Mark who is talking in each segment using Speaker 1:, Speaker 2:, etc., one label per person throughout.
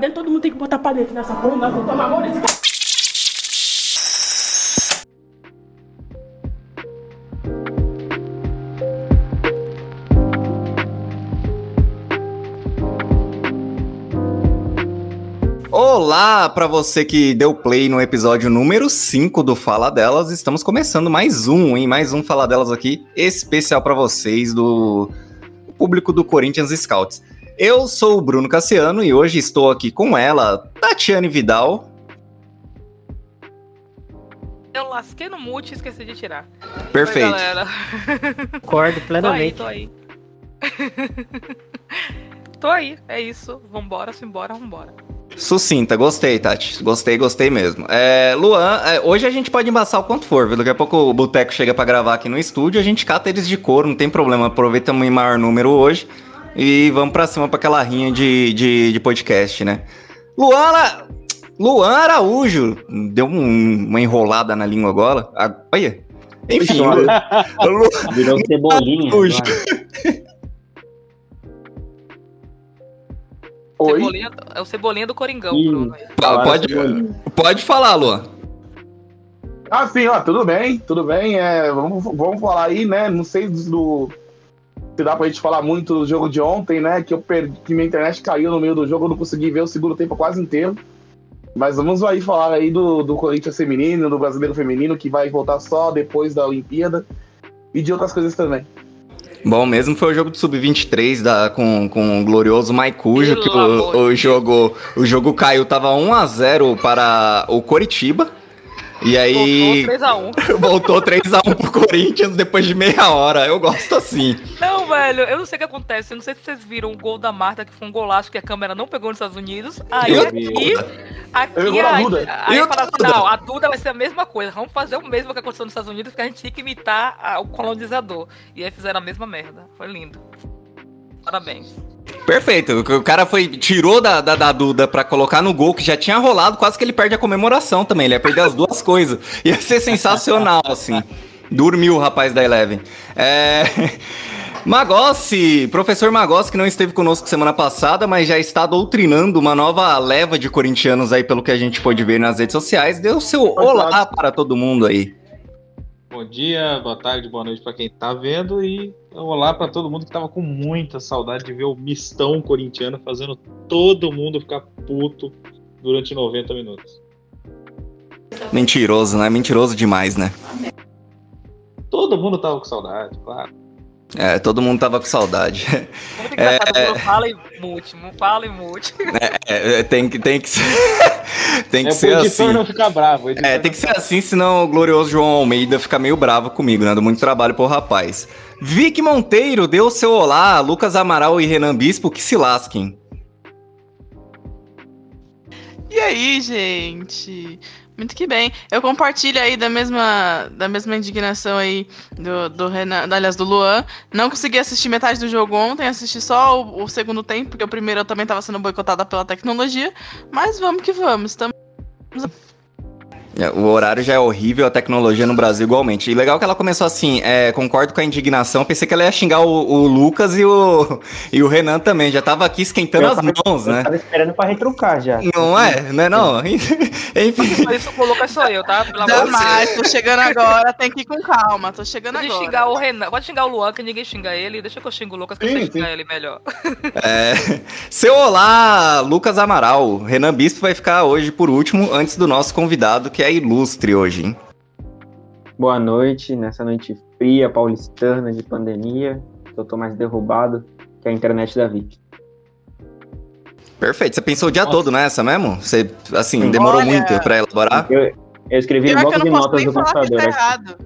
Speaker 1: dentro. Todo mundo tem que botar pra dentro nessa porra. Vamos tomar amor nesse.
Speaker 2: Olá para você que deu play no episódio número 5 do Fala Delas. Estamos começando mais um, hein? Mais um Fala Delas aqui, especial para vocês do público do Corinthians Scouts. Eu sou o Bruno Cassiano e hoje estou aqui com ela, Tatiane Vidal.
Speaker 3: Eu lasquei no mute e esqueci de tirar.
Speaker 2: Perfeito.
Speaker 3: Oi, galera.
Speaker 4: Concordo
Speaker 3: Tô aí,
Speaker 4: plenamente.
Speaker 3: tô aí. tô aí, é isso. Vambora, simbora, vambora.
Speaker 2: Sucinta, gostei, Tati. Gostei, gostei mesmo. É, Luan, é, hoje a gente pode embaçar o quanto for, viu? Daqui a pouco o Boteco chega pra gravar aqui no estúdio, a gente cata eles de couro, não tem problema. Aproveitamos em maior número hoje e vamos pra cima pra aquela rinha de, de, de podcast, né? Luan, Ara- Luan Araújo, deu um- uma enrolada na língua agora. Ah, Olha. Enfim, Lu- Lu-
Speaker 4: Virou cebolinha.
Speaker 3: Cebolinha, é o cebolinha do Coringão,
Speaker 4: Ih.
Speaker 3: Bruno.
Speaker 2: pode,
Speaker 4: Cebolinha.
Speaker 2: pode falar, Luan.
Speaker 5: Ah, sim, ó, tudo bem, tudo bem. É, vamos, vamos falar aí, né? Não sei do. Se dá pra gente falar muito do jogo de ontem, né? Que eu perdi, que minha internet caiu no meio do jogo, eu não consegui ver o segundo tempo quase inteiro. Mas vamos aí falar aí do, do Corinthians feminino, do brasileiro feminino, que vai voltar só depois da Olimpíada. E de outras coisas também.
Speaker 2: Bom, mesmo foi o jogo do Sub-23 da- com, com o glorioso Maicujo, que o, o jogo, o jogo caiu, tava 1x0 para o Coritiba. E aí
Speaker 3: Voltou 3x1.
Speaker 2: voltou 3x1 pro Corinthians depois de meia hora. Eu gosto assim.
Speaker 3: Não, velho, eu não sei o que acontece. Eu não sei se vocês viram o gol da Marta, que foi um golaço que a câmera não pegou nos Estados Unidos. Aí
Speaker 2: Eu
Speaker 3: aqui,
Speaker 5: Eu
Speaker 3: aqui,
Speaker 5: a
Speaker 3: aí,
Speaker 5: Duda.
Speaker 3: aí
Speaker 2: Eu Duda.
Speaker 3: assim, não, a Duda vai ser a mesma coisa. Vamos fazer o mesmo que aconteceu nos Estados Unidos, porque a gente tinha que imitar a- o colonizador. E aí fizeram a mesma merda. Foi lindo. Parabéns.
Speaker 2: Perfeito. O cara foi, tirou da, da, da Duda pra colocar no gol, que já tinha rolado, quase que ele perde a comemoração também. Ele ia perder as duas coisas. Ia ser sensacional, assim. Dormiu o rapaz da Eleven. É. Magossi, professor Magossi, que não esteve conosco semana passada, mas já está doutrinando uma nova leva de corintianos aí, pelo que a gente pôde ver nas redes sociais. O seu olá para todo mundo aí.
Speaker 6: Bom dia, boa tarde, boa noite pra quem tá vendo e olá pra todo mundo que tava com muita saudade de ver o mistão corintiano fazendo todo mundo ficar puto durante 90 minutos.
Speaker 2: Mentiroso, né? Mentiroso demais, né?
Speaker 6: Todo mundo tava com saudade, claro.
Speaker 2: É, todo mundo tava com saudade.
Speaker 3: Muito engraçado, Bruno fala e mute, não fala e mute.
Speaker 2: É, é, tem que, tem que ser, tem que
Speaker 6: é
Speaker 2: ser assim.
Speaker 6: não ficar bravo.
Speaker 2: É, tem que ser assim, senão o glorioso João Almeida fica meio bravo comigo, né? Dou muito trabalho pro rapaz. Vic Monteiro deu o seu olá, Lucas Amaral e Renan Bispo que se lasquem.
Speaker 7: E aí, gente? Muito que bem. Eu compartilho aí da mesma, da mesma indignação aí do, do Renan, aliás, do Luan. Não consegui assistir metade do jogo ontem, assisti só o, o segundo tempo, porque o primeiro eu também estava sendo boicotada pela tecnologia. Mas vamos que vamos. Estamos
Speaker 2: O horário já é horrível, a tecnologia no Brasil igualmente. E legal que ela começou assim, é, concordo com a indignação, pensei que ela ia xingar o, o Lucas e o, e o Renan também, já tava aqui esquentando
Speaker 4: Eu
Speaker 2: as
Speaker 4: tava-
Speaker 2: mãos,
Speaker 4: Eu
Speaker 2: né?
Speaker 4: tava esperando pra retrucar já.
Speaker 2: Não é? Não é não? Enfim,
Speaker 3: Mas isso colocou sou eu, tá? Pelo amor de Deus.
Speaker 7: Jamais, tô chegando agora, tem que ir com calma. Tô chegando
Speaker 3: Pode
Speaker 7: agora.
Speaker 3: xingar o Renan, pode xingar o Luan, que ninguém xinga ele. Deixa que eu xingo o Lucas, que eu
Speaker 5: Sim,
Speaker 3: sei
Speaker 5: sim.
Speaker 3: xingar ele melhor.
Speaker 2: É, seu olá, Lucas Amaral. Renan Bispo vai ficar hoje por último, antes do nosso convidado, que é ilustre hoje, hein?
Speaker 4: Boa noite, nessa noite fria, paulistana, de pandemia. Eu tô mais derrubado que a internet da Vic.
Speaker 2: Perfeito. Você pensou o dia
Speaker 6: Nossa.
Speaker 2: todo nessa mesmo? Você, assim,
Speaker 4: Sim.
Speaker 2: demorou
Speaker 7: Olha.
Speaker 2: muito pra elaborar?
Speaker 4: Eu, eu escrevi
Speaker 7: que eu
Speaker 4: bloco de
Speaker 7: não posso
Speaker 4: notas
Speaker 7: nem
Speaker 4: do
Speaker 7: falar que tá
Speaker 4: computador.
Speaker 7: errado.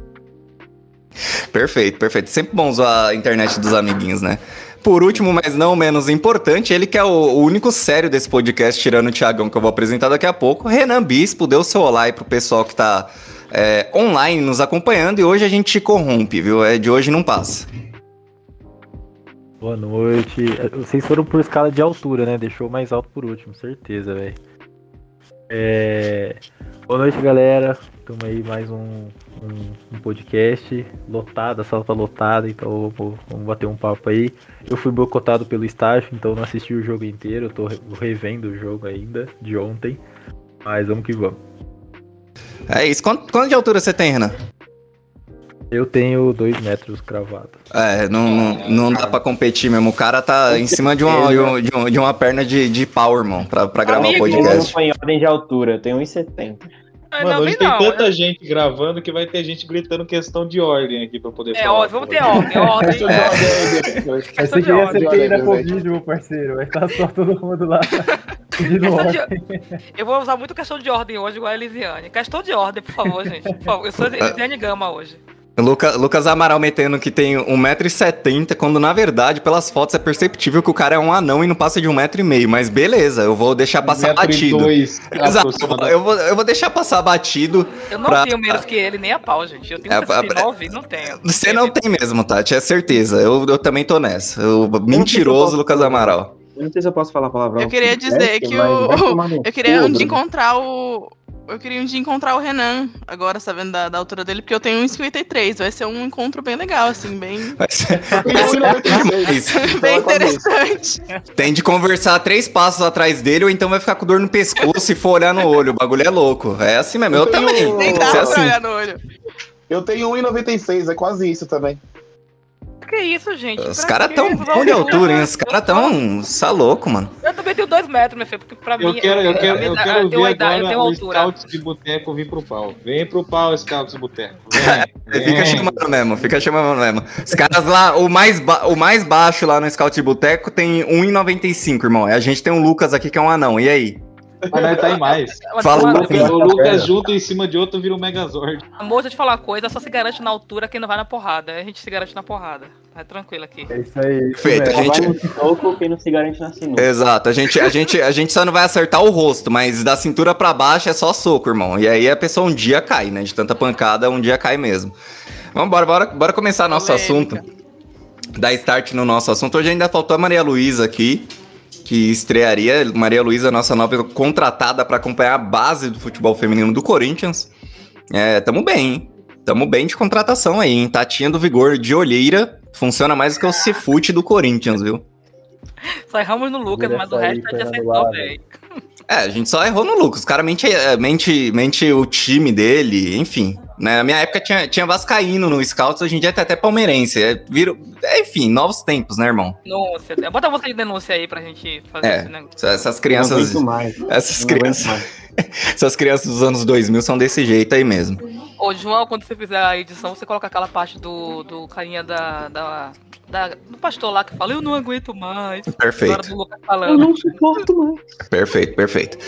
Speaker 2: Perfeito, perfeito. Sempre bom usar a internet dos amiguinhos, né? Por último, mas não menos importante, ele que é o, único sério desse podcast, tirando o Thiagão, que eu vou apresentar daqui a pouco. Renan Bispo, deu seu olá aí pro pessoal que tá é, online nos acompanhando e hoje a gente te corrompe, viu? É, de hoje não passa.
Speaker 8: Boa noite. Vocês foram por escala de altura, né? Deixou mais alto por último, certeza, velho. É... Boa noite, galera. Estamos aí mais um, um, um podcast lotado, a sala tá lotada, então vamos, vamos bater um papo aí. Eu fui boicotado pelo estágio, então não assisti o jogo inteiro, eu tô re- revendo o jogo ainda, de ontem. Mas vamos que vamos.
Speaker 2: É isso. Quanto, quanto de altura você tem, Renan?
Speaker 8: Eu tenho dois metros cravados.
Speaker 2: É, não, não, não dá pra competir mesmo. O cara tá em cima de uma, de uma, de uma- de uma perna de, de pau, irmão, pra, pra gravar o
Speaker 3: Amigo.
Speaker 4: Eu não
Speaker 2: podcast.
Speaker 4: foi em ordem de altura, eu tenho 1,70.
Speaker 3: Ah,
Speaker 6: Mano,
Speaker 3: não,
Speaker 6: hoje tem
Speaker 3: não.
Speaker 6: tanta gente gravando que vai ter gente gritando questão de ordem aqui pra poder
Speaker 3: É,
Speaker 6: falar.
Speaker 3: ó, vamos ter ordem, ordem. Questão
Speaker 8: você
Speaker 3: de
Speaker 8: queria
Speaker 3: ordem.
Speaker 8: ser quem
Speaker 5: ordem,
Speaker 8: Covid, meu parceiro. Vai estar só todo mundo lá pedindo
Speaker 3: Questão de-. Eu vou usar muito questão de ordem hoje, igual a Elisiane. Questão de ordem, por favor, gente. Por favor. Eu sou Elisiane Gama hoje.
Speaker 2: Luca, Lucas Amaral metendo que tem 1,70m, quando na verdade, pelas fotos, é perceptível que o cara é um anão e não passa de 1,5m. Mas beleza, eu vou deixar passar
Speaker 6: Metro
Speaker 2: batido.
Speaker 6: dois,
Speaker 2: Exato, eu vou, eu vou deixar passar batido.
Speaker 3: Eu não
Speaker 2: Pra-
Speaker 3: tenho menos que ele, nem a pau, gente. Eu tenho
Speaker 2: É,
Speaker 3: 69 e não tenho.
Speaker 2: Você não tem mesmo, Tati, é certeza. Eu, eu também tô nessa. Eu- mentiroso, Lucas Amaral.
Speaker 4: Eu não sei se eu posso falar palavrão.
Speaker 7: Eu queria dizer que
Speaker 4: Mas
Speaker 7: o-
Speaker 4: no
Speaker 7: Eu queria um dia
Speaker 4: Bruno.
Speaker 7: encontrar o. Eu queria um dia encontrar o Renan, agora sabendo da, da altura dele, porque eu tenho 1,53. Vai ser um encontro bem legal, assim, bem,
Speaker 2: Vai ser-
Speaker 5: tenho 1,96.
Speaker 7: bem interessante.
Speaker 2: Tem de conversar três passos atrás dele, ou então vai ficar com dor no pescoço e for olhar no olho. O bagulho é louco. É assim mesmo. Eu,
Speaker 5: Eu tenho-
Speaker 2: também.
Speaker 7: Nem dá
Speaker 2: é
Speaker 7: pra
Speaker 2: assim.
Speaker 7: olhar no olho.
Speaker 5: Eu tenho 1,96, é quase isso também.
Speaker 3: Que isso, gente?
Speaker 2: Os caras tão bom de altura, hein? Os caras tão. Tá louco, mano.
Speaker 3: Eu também tenho dois metros, meu filho, porque pra
Speaker 6: Eu
Speaker 3: mim.
Speaker 6: quero, eu quero, eu quero
Speaker 3: eu tenho uma
Speaker 6: ver
Speaker 3: idade, eu
Speaker 6: agora
Speaker 3: tenho
Speaker 6: o
Speaker 3: altura.
Speaker 6: Scout de Boteco vir pro pau. Vem pro pau, Scout de Boteco.
Speaker 2: Fica chamando mesmo, fica chamando mesmo. Os caras lá, o mais, ba- o mais baixo lá no Scout de Boteco tem 1,95, irmão. E a gente tem um Lucas aqui que é um anão. E aí?
Speaker 6: Mas nós tá em mais.
Speaker 2: Fala.
Speaker 6: O Lucas junto em cima de outro vira um Megazord.
Speaker 3: Amor, deixa eu te falar uma coisa, só se garante na altura quem não vai na porrada. A gente se garante na porrada. Tá tranquilo aqui.
Speaker 8: É isso aí.
Speaker 2: Feito, a gente-
Speaker 4: Vai no soco, quem não se garante na sinuca.
Speaker 2: Exato, a gente, a, gente, a gente só não vai acertar o rosto, mas da cintura pra baixo é só soco, irmão. E aí a pessoa um dia cai, né? De tanta pancada, um dia cai mesmo. Vamos bora, bora, bora começar nosso
Speaker 3: Polêmica.
Speaker 2: assunto. Dar start no nosso assunto. Hoje ainda faltou a Maria Luísa aqui, que estrearia. Maria Luísa, nossa nova contratada pra acompanhar a base do futebol feminino do Corinthians. É, tamo bem, hein? Tamo bem de contratação aí, hein? Tatinha do Vigor de olheira. Funciona mais do que o Cefute do Corinthians, viu?
Speaker 3: Só erramos no Lucas, mas o resto a gente acertou, velho.
Speaker 2: É, a gente só errou no Lucas. Os caras mente, é, mente, mente o time dele, enfim. Né? Na minha época tinha, tinha Vascaíno no Scouts, hoje em dia tem até palmeirense. É, viro, é, enfim, novos tempos, né, irmão?
Speaker 3: Denúncia. Bota você de denúncia aí pra gente fazer
Speaker 2: É.
Speaker 3: esse negócio.
Speaker 2: Essas-
Speaker 4: Não
Speaker 2: crianças.
Speaker 4: aguento mais.
Speaker 2: Essas
Speaker 4: Não
Speaker 2: crianças,
Speaker 4: mais.
Speaker 2: essas crianças dos anos 2000 são desse jeito aí mesmo.
Speaker 3: Ô, João, quando você fizer a edição, você coloca aquela parte do, do carinha da, da, da- do pastor lá que fala, eu não aguento mais.
Speaker 2: Perfeito.
Speaker 3: Agora do Lucas falando.
Speaker 4: suporto mais.
Speaker 2: Perfeito, perfeito.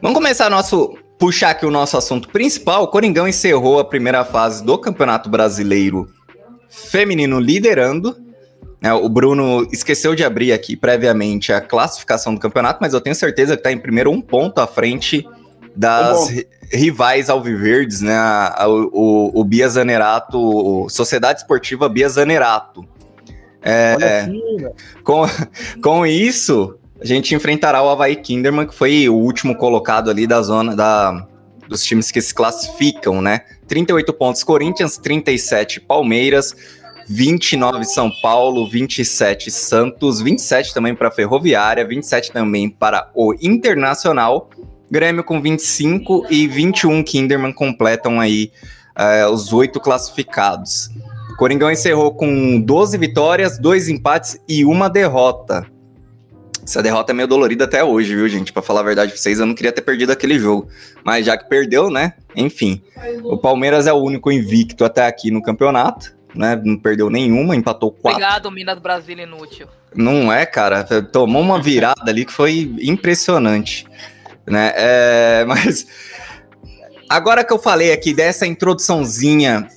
Speaker 2: Vamos começar nosso. Puxar aqui o nosso assunto principal. O Coringão encerrou a primeira fase do Campeonato Brasileiro Feminino liderando. né? o Bruno esqueceu de abrir aqui previamente a classificação do campeonato, mas eu tenho certeza que está em primeiro um ponto à frente das ri- rivais alviverdes, né? O, o, o Bia Zanerato, Sociedade Esportiva Bia Zanerato. É,
Speaker 8: aqui, velho.
Speaker 2: com, com isso, a gente enfrentará o Havaí Kinderman, que foi o último colocado ali da zona da, dos times que se classificam, né? 38 pontos Corinthians, 37 Palmeiras, 29 São Paulo, 27 Santos, 27 também para Ferroviária, 27 também para o Internacional. Grêmio com 25 e 21 Kinderman completam aí eh, os oito classificados. Coringão encerrou com 12 vitórias, dois empates e uma derrota. Essa derrota é meio dolorida até hoje, viu, gente? Pra falar a verdade pra vocês, eu não queria ter perdido aquele jogo. Mas já que perdeu, né? Enfim. O Palmeiras é o único invicto até aqui no campeonato, né? Não perdeu nenhuma, empatou quatro.
Speaker 3: Obrigado, Minas do Brasil inútil.
Speaker 2: Não é, cara. Tomou uma virada ali que foi impressionante. Né? É, mas agora que eu falei aqui dessa introduçãozinha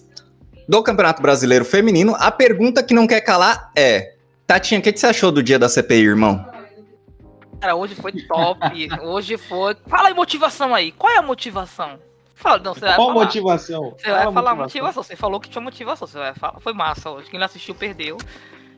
Speaker 2: do Campeonato Brasileiro Feminino, a pergunta que não quer calar é: Tatinha, o que, que você achou do dia da CPI, irmão?
Speaker 3: Cara, hoje foi top. hoje foi. Fala aí motivação aí. Qual é a motivação? Fala, não, você vai
Speaker 6: Qual
Speaker 3: falar.
Speaker 6: motivação?
Speaker 3: Você vai
Speaker 6: Qual
Speaker 3: falar motivação. Você falou que tinha motivação. Você vai falar. Foi massa hoje. Quem não assistiu perdeu.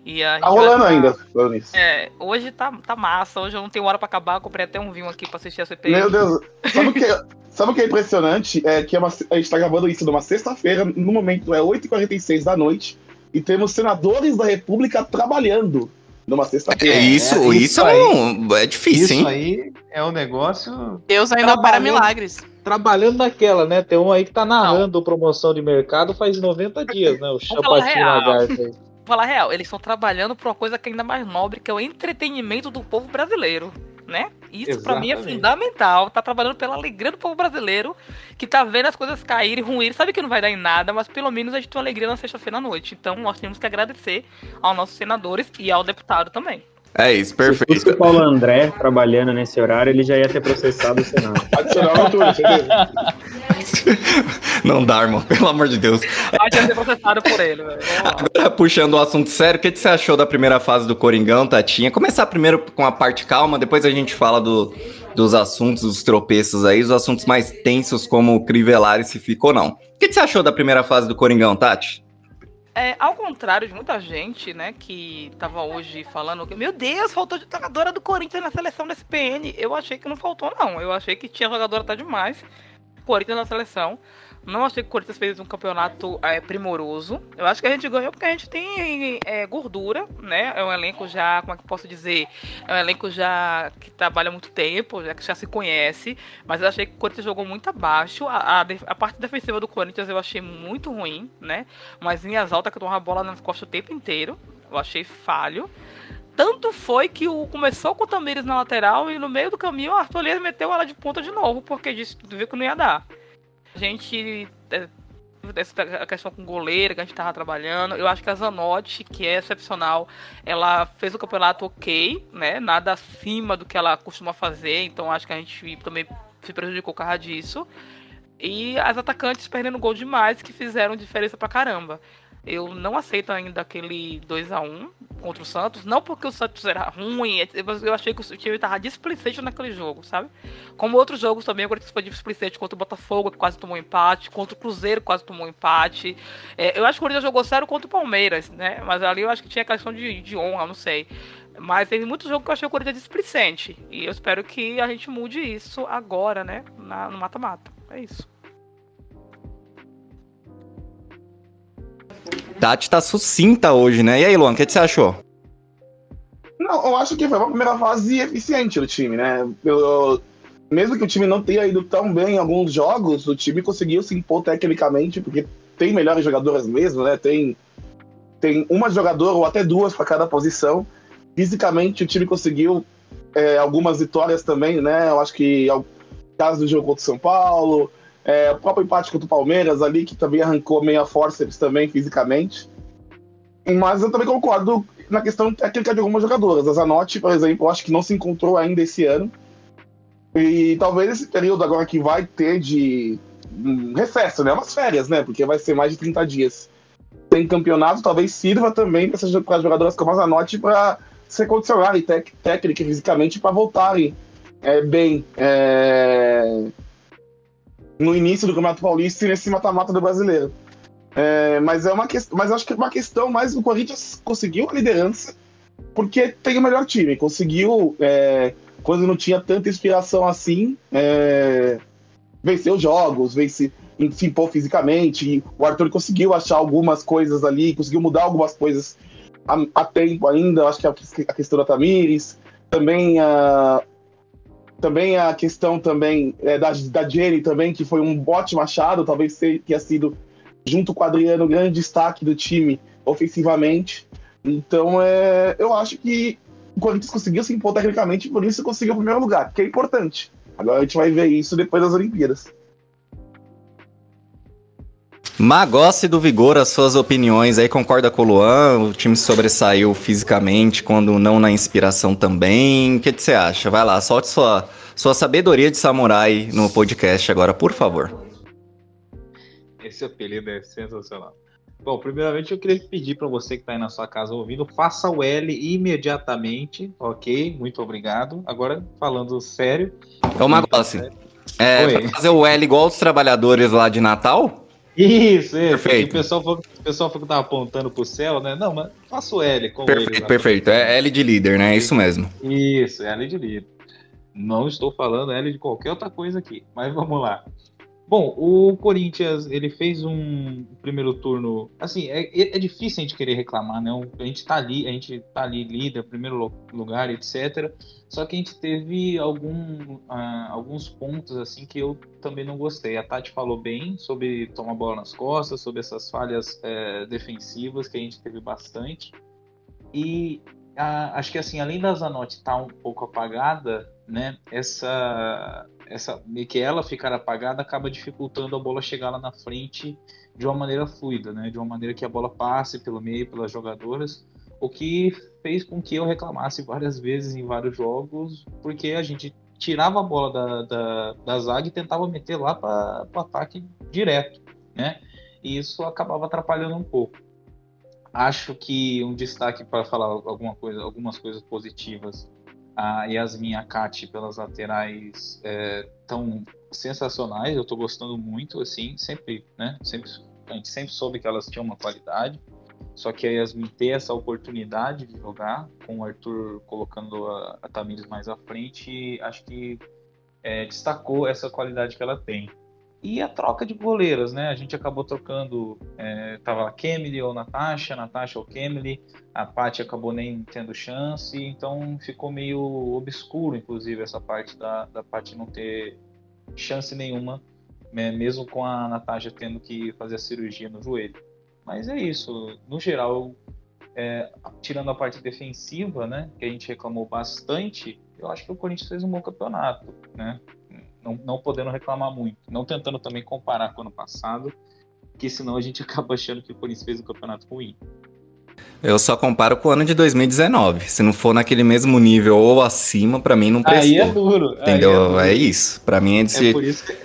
Speaker 3: E a
Speaker 5: Tá rolando
Speaker 3: vai-
Speaker 5: ainda, falando nisso.
Speaker 3: É, hoje tá, tá massa, hoje eu não tenho hora pra acabar, comprei até um vinho aqui pra assistir a CPI.
Speaker 5: Meu Deus, sabe o que, sabe o que é impressionante? É que é uma- a gente tá gravando isso numa sexta-feira, no momento é 8h46 da noite, e temos senadores da República trabalhando numa
Speaker 2: É
Speaker 5: sexta-feira.
Speaker 2: isso,
Speaker 6: é,
Speaker 2: isso,
Speaker 6: isso
Speaker 2: é, um- é difícil,
Speaker 6: Isso
Speaker 2: hein?
Speaker 6: aí é um negócio
Speaker 7: Deus ainda para milagres.
Speaker 6: trabalhando naquela, né? Tem um aí que tá narrando promoção de mercado faz 90 dias, né? O Chapatinho
Speaker 3: real.
Speaker 6: Lagarto aí.
Speaker 3: Falar a real, eles estão trabalhando por uma coisa que é ainda mais nobre, que é o entretenimento do povo brasileiro, né? Isso pra mim é fundamental. Tá trabalhando pela alegria do povo brasileiro, que tá vendo as coisas caírem, ruírem. Sabe que não vai dar em nada, mas pelo menos a gente tem uma alegria na sexta-feira à noite. Então nós temos que agradecer aos nossos senadores e ao deputado também.
Speaker 2: É isso,
Speaker 4: Se fosse o
Speaker 2: perfeito.
Speaker 4: Paulo André trabalhando nesse horário, ele já ia ter processado o Senado.
Speaker 5: Adicional no Twitter, certeza.
Speaker 2: Não dá, irmão, pelo amor de Deus.
Speaker 3: Vai ter que ser processado por ele, velho.
Speaker 2: Agora, puxando o assunto sério, o que, que você achou da primeira fase do Coringão, Tatinha? Começar primeiro com a parte calma, depois a gente fala do- dos assuntos, dos tropeços aí, os assuntos mais tensos, como o Crivellari se ficou ou não. O que, que você achou da primeira fase do Coringão, Tati?
Speaker 3: É, ao contrário de muita gente, né, que tava hoje falando que, meu Deus, faltou jogadora do Corinthians na seleção da SPN. Eu achei que não faltou, não. Eu achei que tinha jogadora até demais. Corinthians na seleção. Não achei que o Corinthians fez um campeonato é, primoroso. Eu acho que a gente ganhou porque a gente tem é, gordura, né? É um elenco já, como é que posso dizer? É um elenco já que trabalha há muito tempo, já que já se conhece. Mas eu achei que o Corinthians jogou muito abaixo. A, a, a parte defensiva do Corinthians eu achei muito ruim, né? Umas linhas altas que tomam a bola nas costas o tempo inteiro. Eu achei falho. Tanto foi que o começou com o Tamires na lateral e no meio do caminho o Arthur Elias meteu ela de ponta de novo, porque disse viu que não ia dar. A gente. é, Essa questão com goleiro que a gente tava trabalhando. Eu acho que a Zanotti, que é excepcional, ela fez o campeonato ok, né? Nada acima do que ela costuma fazer. Então acho que a gente também se prejudicou por causa disso. E as atacantes perdendo gol demais, que fizeram diferença pra caramba. Eu não aceito ainda aquele 2 a 1 contra o Santos, não porque o Santos era ruim, mas eu achei que o time tava displicente naquele jogo, sabe? Como outros jogos também, o Corinthians foi displicente contra o Botafogo, que quase tomou empate, contra o Cruzeiro, que quase tomou empate. É, eu acho que o Corinthians jogou sério contra o Palmeiras, né? Mas ali eu acho que tinha questão de, de honra, não sei. Mas teve muitos jogos que eu achei o Corinthians displicente. E eu espero que a gente mude isso agora, né? Na- no mata-mata. É isso.
Speaker 2: Tati tá sucinta hoje, né? E aí, Luan, o que, que você achou?
Speaker 5: Não, eu acho que foi uma primeira fase eficiente do time, né? Eu- eu- mesmo que o time não tenha ido tão bem em alguns jogos, o time conseguiu se impor tecnicamente, porque tem melhores jogadoras mesmo, né? Tem, tem uma jogadora ou até duas para cada posição. Fisicamente, o time conseguiu é, algumas vitórias também, né? Eu acho que é o caso do jogo contra o São Paulo, é, o próprio empate contra o Palmeiras ali, que também arrancou meia forceps também fisicamente. Mas eu também concordo na questão técnica de algumas jogadoras. A Zanotti, por exemplo, acho que não se encontrou ainda esse ano. E talvez esse período agora que vai ter de um recesso, né? Umas férias, né? Porque vai ser mais de 30 dias. Tem campeonato, talvez sirva também para para jogadoras como a Zanotti para se condicionarem técnica e fisicamente para voltarem é, bem é, no início do Campeonato Paulista e nesse mata-mata do brasileiro. É, mas é uma mas acho que é uma questão mais o Corinthians conseguiu a liderança porque tem o melhor time, conseguiu é, quando não tinha tanta inspiração assim é, vencer os jogos, vencer, se impor fisicamente. O Arthur conseguiu achar algumas coisas ali, conseguiu mudar algumas coisas a, a tempo ainda. Acho que a, a questão da Tamires, também a também a questão também é, da, da Jenny também, que foi um ótimo achado, talvez tenha sido junto com o Adriano, o grande destaque do time ofensivamente. Então, é, eu acho que o Corinthians conseguiu se impor tecnicamente, por isso conseguiu o primeiro lugar, que é importante. Agora a gente vai ver isso depois das Olimpíadas.
Speaker 2: Magossi do Vigor, as suas opiniões aí, concorda com o Luan? O time sobressaiu fisicamente, quando não na inspiração também. O que, você acha? Vai lá, solte sua, sua sabedoria de samurai no podcast agora, por favor.
Speaker 6: Esse apelido é sensacional. Bom, primeiramente eu queria pedir para você que está aí na sua casa ouvindo, faça o L imediatamente, ok? Muito obrigado. Agora, falando sério.
Speaker 2: É,
Speaker 6: Oi.
Speaker 2: pra fazer o L igual os trabalhadores lá de Natal?
Speaker 6: Isso, isso.
Speaker 2: Perfeito.
Speaker 6: E O pessoal, falou, o pessoal falou que tava apontando pro céu, né? Não, mas faça o L com
Speaker 2: Perfeito,
Speaker 6: ele.
Speaker 2: perfeito. É L de líder, né? É isso mesmo.
Speaker 6: Isso, é L de líder. Não estou falando L de qualquer outra coisa aqui, mas vamos lá. Bom, o Corinthians, ele fez um primeiro turno. Assim, é, é difícil a gente querer reclamar, né? A gente tá ali, a gente tá ali líder, primeiro lu- lugar, etc. Só que a gente teve algum, ah, alguns pontos, assim, que eu também não gostei. A Tati falou bem sobre tomar bola nas costas, sobre essas falhas eh, defensivas que a gente teve bastante. E ah, acho que assim, além da Zanotti estar um pouco apagada, né? Essa, essa meio que ela ficar apagada acaba dificultando a bola chegar lá na frente de uma maneira fluida, né? De uma maneira que a bola passe pelo meio pelas jogadoras, o que fez com que eu reclamasse várias vezes em vários jogos, porque a gente tirava a bola da, da, da zaga e tentava meter lá para o ataque direto, né? E isso acabava atrapalhando um pouco. Acho que um destaque para falar alguma coisa, algumas coisas positivas. A Yasmin e a Kati pelas laterais estão sensacionais. Eu estou gostando muito, assim, sempre, né? Sempre, a gente sempre soube que elas tinham uma qualidade. Só que a Yasmin ter essa oportunidade de jogar, com o Arthur colocando a, a Tamires mais à frente, acho que é, destacou essa qualidade que ela tem. E a troca de goleiras, né? A gente acabou trocando, é, tava a Kemily ou Natasha, Natasha ou Kemily, a Paty acabou nem tendo chance, então ficou meio obscuro, inclusive, essa parte da, da Paty não ter chance nenhuma, né? mesmo com a Natasha tendo que fazer a cirurgia no joelho. Mas é isso, no geral, é, tirando a parte defensiva, né, que a gente reclamou bastante, eu acho que o Corinthians fez um bom campeonato, né? Não, não podendo reclamar muito, não tentando também comparar com o ano passado, que senão a gente acaba achando que o Corinthians fez um campeonato ruim.
Speaker 2: Eu só comparo com o ano de 2019. Se não for naquele mesmo nível ou acima, pra mim não prestou.
Speaker 6: Aí é duro. aí
Speaker 2: Entendeu?
Speaker 6: duro.
Speaker 2: É, isso. Pra mim é
Speaker 6: É
Speaker 2: desse.
Speaker 6: por isso que,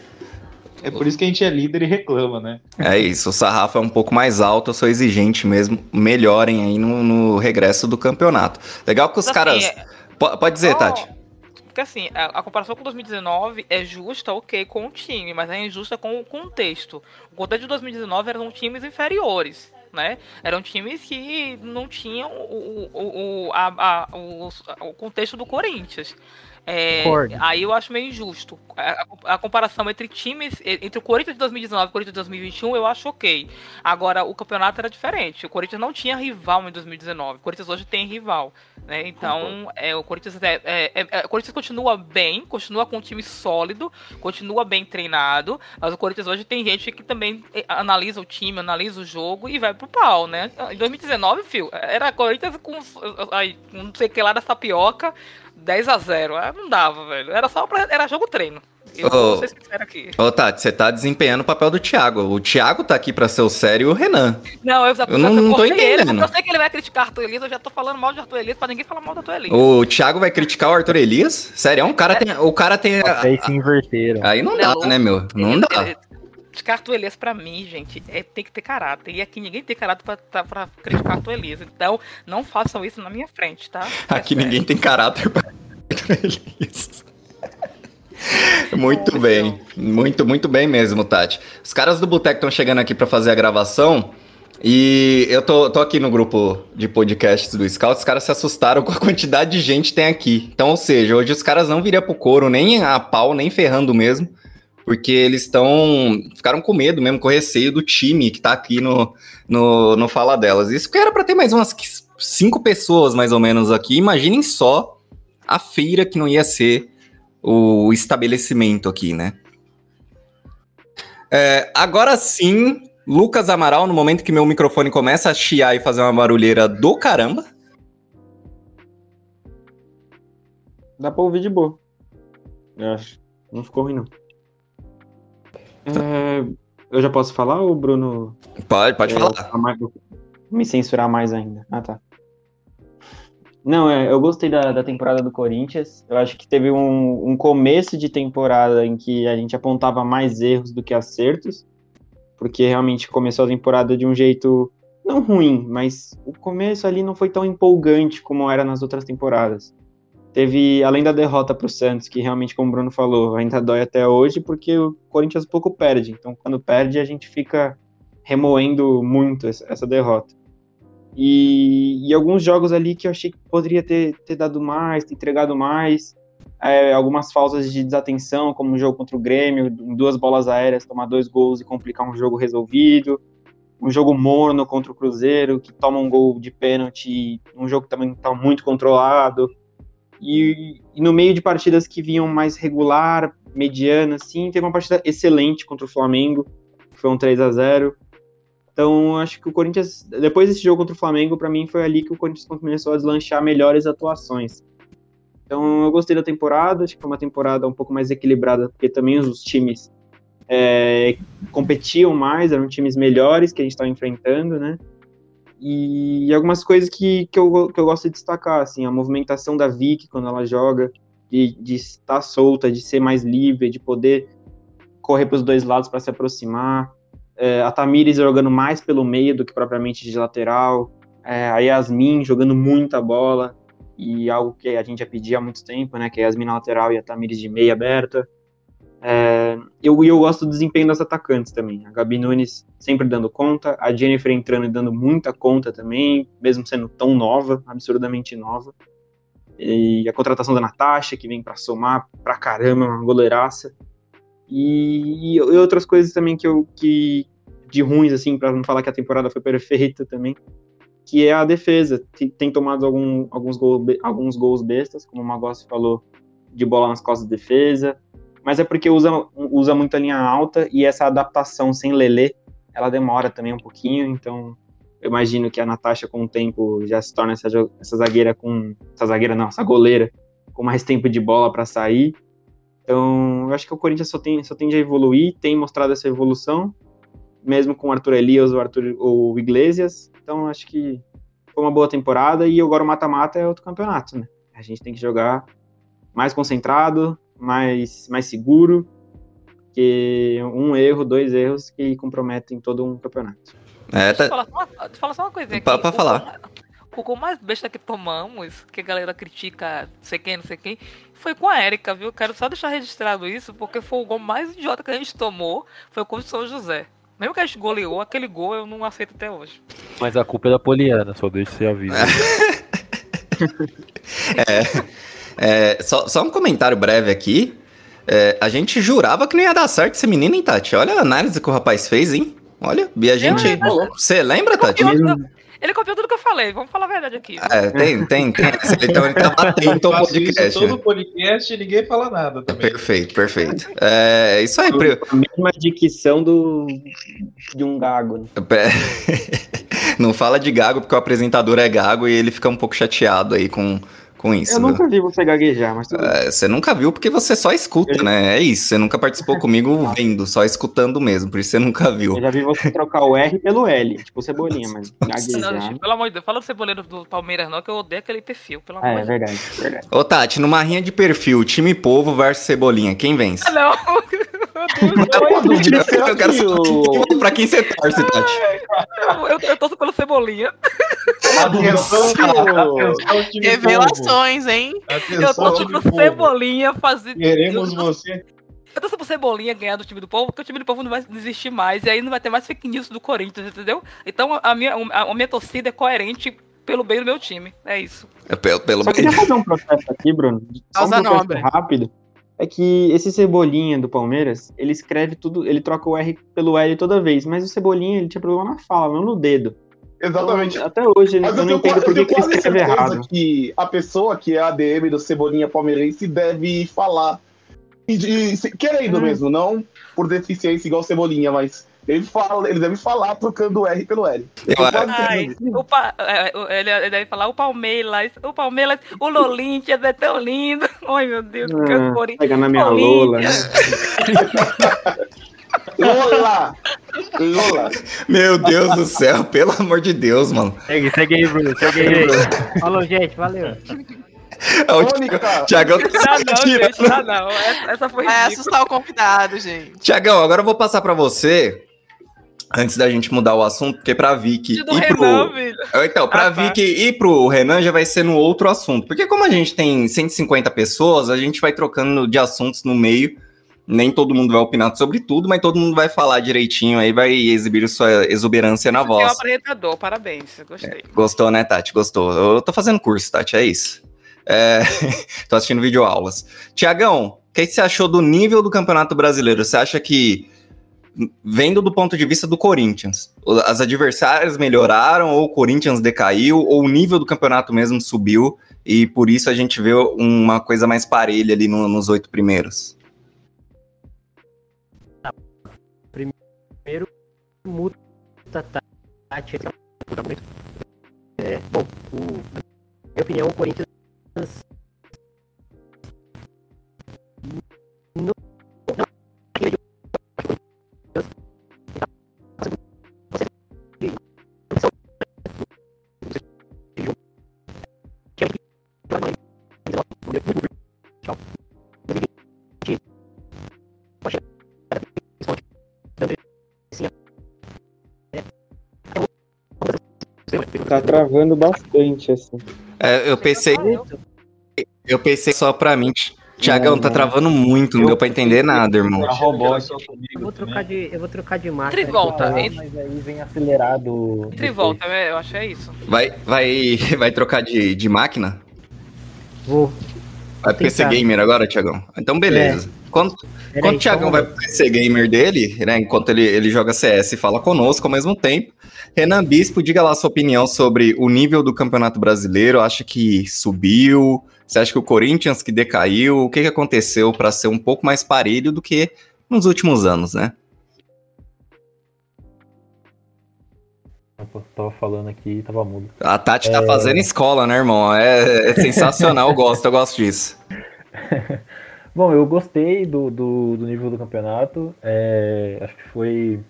Speaker 6: é por isso que a gente é líder e reclama, né?
Speaker 2: É isso, o sarrafo é um pouco mais alto, eu sou exigente mesmo. Melhorem aí no, no regresso do campeonato. Legal que os
Speaker 3: Mas,
Speaker 2: caras.
Speaker 3: assim, é-
Speaker 2: Po- Pode dizer,
Speaker 3: Só-
Speaker 2: Tati.
Speaker 3: Porque assim, a, a comparação com 2019 é justa, ok, com o time, mas é injusta com o contexto. O contexto de 2019 eram times inferiores, né? Eram times que não tinham o, o, o, a- a- o, o contexto do Corinthians. É, aí eu acho meio injusto. A, a- comparação entre times, entre o Corinthians de 2019 e o Corinthians de 2021, eu acho ok. Agora, o campeonato era diferente. O Corinthians não tinha rival em 2019. O Corinthians hoje tem rival. Né? Então, é, o, Corinthians é, é- é- é- o Corinthians continua bem, continua com um time sólido, continua bem treinado, mas o Corinthians hoje tem gente que também eh, analisa o time, analisa o jogo e vai pro pau, né? Em 2019, fio, era Corinthians com, aí, não sei o que lá da tapioca, 10 a 0 Ah, Não dava, velho. Era só pra, era jogo treino. Eu
Speaker 2: Ô.
Speaker 3: vou ser sincero aqui.
Speaker 2: Ô, Tati, você tá desempenhando o papel do Thiago. O Thiago tá aqui pra ser o sério e o Renan.
Speaker 3: Não, eu,
Speaker 2: Eu não- não tô
Speaker 3: ele,
Speaker 2: entendendo.
Speaker 3: porque Eu sei que ele vai criticar Arthur Elias, eu já tô falando mal de Arthur Elias pra ninguém falar mal do Arthur Elias.
Speaker 2: O Thiago vai criticar o Arthur Elias? Sério, o cara tem. O cara tem.
Speaker 8: Aí se inverteram.
Speaker 2: Aí não
Speaker 3: Ele é
Speaker 2: dá,
Speaker 3: louco.
Speaker 2: né, meu? Não
Speaker 3: Ele-
Speaker 2: dá.
Speaker 3: ele- Criticar Arthur Elias pra mim, gente, é, tem que ter caráter. E aqui ninguém tem caráter pra, tá- pra criticar Elias. Então, não façam isso na minha frente, tá? É
Speaker 2: Aqui
Speaker 3: sério.
Speaker 2: ninguém tem caráter pra Arthur Elias. Muito
Speaker 3: Bom,
Speaker 2: bem, muito, muito bem mesmo, Tati. Os caras do Boteco estão chegando aqui pra fazer a gravação e eu tô, tô aqui no grupo de podcasts do Scout, os caras se assustaram com a quantidade de gente que tem aqui. Então, ou seja, hoje os caras não viriam pro couro, nem a pau, nem ferrando mesmo, porque eles estão. ficaram com medo mesmo, com receio do time que tá aqui no, no, no Fala Delas. Isso que era pra ter mais umas cinco pessoas, mais ou menos, aqui. Imaginem só a feira que não ia ser o estabelecimento aqui, né? É, agora sim, Lucas Amaral, no momento que meu microfone começa a chiar e fazer uma barulheira do caramba.
Speaker 4: Dá pra ouvir de boa. Eu acho. Não ficou ruim, não. Eu já posso falar ou o Bruno
Speaker 2: Pode, pode
Speaker 4: é,
Speaker 2: falar.
Speaker 4: falar mais- me censurar mais ainda? Ah, tá. Não, é, eu gostei da, da temporada do Corinthians. Eu acho que teve um, um começo de temporada em que a gente apontava mais erros do que acertos, porque realmente começou a temporada de um jeito não ruim, mas o começo ali não foi tão empolgante como era nas outras temporadas. Teve, além da derrota para o Santos, que realmente, como o Bruno falou, ainda dói até hoje, porque o Corinthians pouco perde. Então, quando perde, a gente fica remoendo muito essa, derrota. E, e, alguns jogos ali que eu achei que poderia ter, ter dado mais, ter entregado mais. É, algumas faltas de desatenção, como no jogo contra o Grêmio, duas bolas aéreas, tomar dois gols e complicar um jogo resolvido. Um jogo morno contra o Cruzeiro, que toma um gol de pênalti, um jogo que também está muito controlado. E, e, no meio de partidas que vinham mais regular, mediana, assim, teve uma partida excelente contra o Flamengo, que foi um 3 a 0 Então, acho que o Corinthians, depois desse jogo contra o Flamengo, para mim foi ali que o Corinthians começou a deslanchar melhores atuações. Então, eu gostei da temporada, acho que foi uma temporada um pouco mais equilibrada, porque também os times é, competiam mais, eram times melhores que a gente estava enfrentando, né? E, algumas coisas que, que, eu, que eu gosto de destacar, assim, a movimentação da Vicky quando ela joga, de, de estar solta, de ser mais livre, de poder correr para os dois lados para se aproximar. É, a Tamires jogando mais pelo meio do que propriamente de lateral. É, a Yasmin jogando muita bola, e algo que a gente já pedia há muito tempo, né? Que é a Yasmin na lateral e a Tamires de meia aberta. É, eu, eu gosto do desempenho das atacantes também. A Gabi Nunes sempre dando conta, a Jennifer entrando e dando muita conta também, mesmo sendo tão nova, absurdamente nova. E a contratação da Natasha, que vem para somar pra caramba, uma goleiraça. E, e, outras coisas também que eu que de ruins assim, para não falar que a temporada foi perfeita também, que é a defesa. Tem, tomado algum, alguns, gol, alguns gols bestas, como o Magossi falou, de bola nas costas de defesa mas é porque usa, usa muito a linha alta e essa adaptação sem Lelê, ela demora também um pouquinho, então eu imagino que a Natasha com o tempo já se torna essa, essa zagueira com essa zagueira não, essa goleira com mais tempo de bola para sair. Então, eu acho que o Corinthians só, tem, só tende a evoluir, tem mostrado essa evolução, mesmo com o Arthur Elias ou Arthur ou Iglesias. Então, acho que foi uma boa temporada e agora o mata-mata é outro campeonato, né? A gente tem que jogar mais concentrado, mais, mais seguro que um erro, dois erros que comprometem todo um campeonato.
Speaker 3: É, tá... Deixa eu falar, falar só uma coisa
Speaker 2: aqui. Pra, falar.
Speaker 3: O gol mais besta que tomamos, que a galera critica, não sei quem, não sei quem, foi com a Érica, viu? Quero só deixar registrado isso, porque foi o gol mais idiota que a gente tomou, foi com o São José. Mesmo que a gente goleou, aquele gol eu não aceito até hoje.
Speaker 8: Mas a culpa é da Poliana, só deixa você avisar.
Speaker 2: é. É, só, só um comentário breve aqui. É, a gente jurava que não ia dar certo esse menino, hein, Tati? Olha a análise que o rapaz fez, hein? Olha, e a gente. Você lembra, Tati?
Speaker 3: Ele copiou tudo que eu falei, vamos falar a verdade aqui.
Speaker 2: É, tem, tem, tem. Então ele tá
Speaker 6: atento ao podcast. Isso todo podcast e ninguém fala nada também.
Speaker 2: Perfeito, perfeito. É, isso aí.
Speaker 4: A mesma dicção do, de um gago. Né?
Speaker 2: Não fala de gago porque o apresentador é gago e ele fica um pouco chateado aí com com isso.
Speaker 4: Eu nunca vi você gaguejar, mas tudo
Speaker 2: é, Você nunca viu porque você só escuta, eu... né? É isso. Você nunca participou comigo vendo, só escutando mesmo. Por isso você nunca viu.
Speaker 4: Eu já vi você trocar o R pelo L, tipo cebolinha, mas gaguejar. Não,
Speaker 3: pelo amor de Deus, fala do ceboleiro do Palmeiras, não, que eu odeio aquele perfil. Pelo
Speaker 4: amor é, é verdade, verdade.
Speaker 2: Ô, Tati, numa rinha de perfil, time povo versus cebolinha, quem vence?
Speaker 3: Ah, não.
Speaker 2: eu quero saber pra quem você torce, Tati.
Speaker 3: Eu, eu, eu torço pelo Cebolinha.
Speaker 7: Revelações, hein?
Speaker 3: Atenção, eu torço pro Cebolinha fazer.
Speaker 6: Queremos você.
Speaker 3: Eu torço pro Cebolinha ganhar do time do povo, porque o time do povo não vai existir mais, e aí não vai ter mais fake news do Corinthians, entendeu? Então a minha, a, minha torcida é coerente pelo bem do meu time. É isso.
Speaker 2: É pelo, pelo
Speaker 4: Só queria fazer um processo aqui, Bruno. Só um processo rápido é que esse Cebolinha do Palmeiras, ele escreve tudo, ele troca o R pelo L toda vez, mas o Cebolinha ele tinha problema na fala, não no dedo.
Speaker 5: Exatamente.
Speaker 4: Então, até hoje mas eu, não entendo por que ele escreve errado.
Speaker 5: que a pessoa que é ADM do Cebolinha palmeirense deve falar. E, e, querendo hum. mesmo, não por deficiência igual Cebolinha, mas ele, fala, ele deve falar trocando o R pelo L.
Speaker 3: Ai, o pa, é, ele, ele deve falar o Palmeiras, o Palmeiras, o Lolintias é tão lindo. Ai, meu Deus, ah, que.
Speaker 4: Pega na minha Lola. Né?
Speaker 5: Lola! Lola!
Speaker 2: Meu Deus do céu, pelo amor de Deus, mano.
Speaker 4: Segue, segue aí, Bruno. Segue aí, Bruno. Falou, gente. Valeu.
Speaker 2: Tiagão tá
Speaker 3: não, não, gente, não, não. Essa, essa foi
Speaker 7: Vai assustar o convidado, gente.
Speaker 2: Tiagão, agora eu vou passar para você Antes da gente mudar o assunto, porque pra Vicky e pro.
Speaker 3: Renan, velho.
Speaker 2: Então, pra
Speaker 3: Ah, tá.
Speaker 2: Vicky e pro Renan já vai ser no outro assunto. Porque como a gente tem 150 pessoas, a gente vai trocando de assuntos no meio. Nem todo mundo vai opinar sobre tudo, mas todo mundo vai falar direitinho aí, vai exibir sua exuberância na
Speaker 3: Você é o
Speaker 2: voz.
Speaker 3: apresentador, parabéns. Gostei.
Speaker 2: Gostou, né, Tati? Gostou. Eu tô fazendo curso, Tati, é isso. É... tô assistindo videoaulas. Tiagão, o que você achou do nível do Campeonato Brasileiro? Você acha que, vendo do ponto de vista do Corinthians, as adversárias melhoraram, ou o Corinthians decaiu, ou o nível do campeonato mesmo subiu, e por isso a gente vê uma coisa mais parelha ali no- nos oito primeiros?
Speaker 9: Primeiro, muda a Tati. É, bom, o, na minha opinião, o Corinthians. Não,
Speaker 4: Tá travando bastante, assim.
Speaker 2: É, eu pensei, eu pensei só pra mim. Tiagão, tá travando muito, não deu pra entender nada, irmão.
Speaker 4: A robótica.
Speaker 9: Eu vou trocar de, eu vou trocar de marca.
Speaker 3: Entre e volta, entre-
Speaker 8: Mas aí vem acelerado.
Speaker 3: Entre e volta, é, eu acho que é isso.
Speaker 2: Vai, vai, vai trocar de, de máquina?
Speaker 9: Vou.
Speaker 2: Vai pro PC. Gamer agora, Tiagão? Então, beleza. Quando,
Speaker 9: Peraí,
Speaker 2: quando o Tiagão vai pro PC Gamer dele, né? Enquanto ele, ele joga CS e fala conosco ao mesmo tempo. Renan Bispo, diga lá a sua opinião sobre o nível do Campeonato Brasileiro. Acha que subiu? Você acha que o Corinthians que decaiu? O que, que aconteceu para ser um pouco mais parelho do que nos últimos anos, né?
Speaker 8: Tava falando aqui e tava mudo.
Speaker 2: A Tati tá
Speaker 8: É.
Speaker 2: fazendo escola, né, irmão? É, é sensacional, eu gosto, eu gosto disso.
Speaker 8: Bom, eu gostei do, do, do nível do campeonato. é, acho que foi.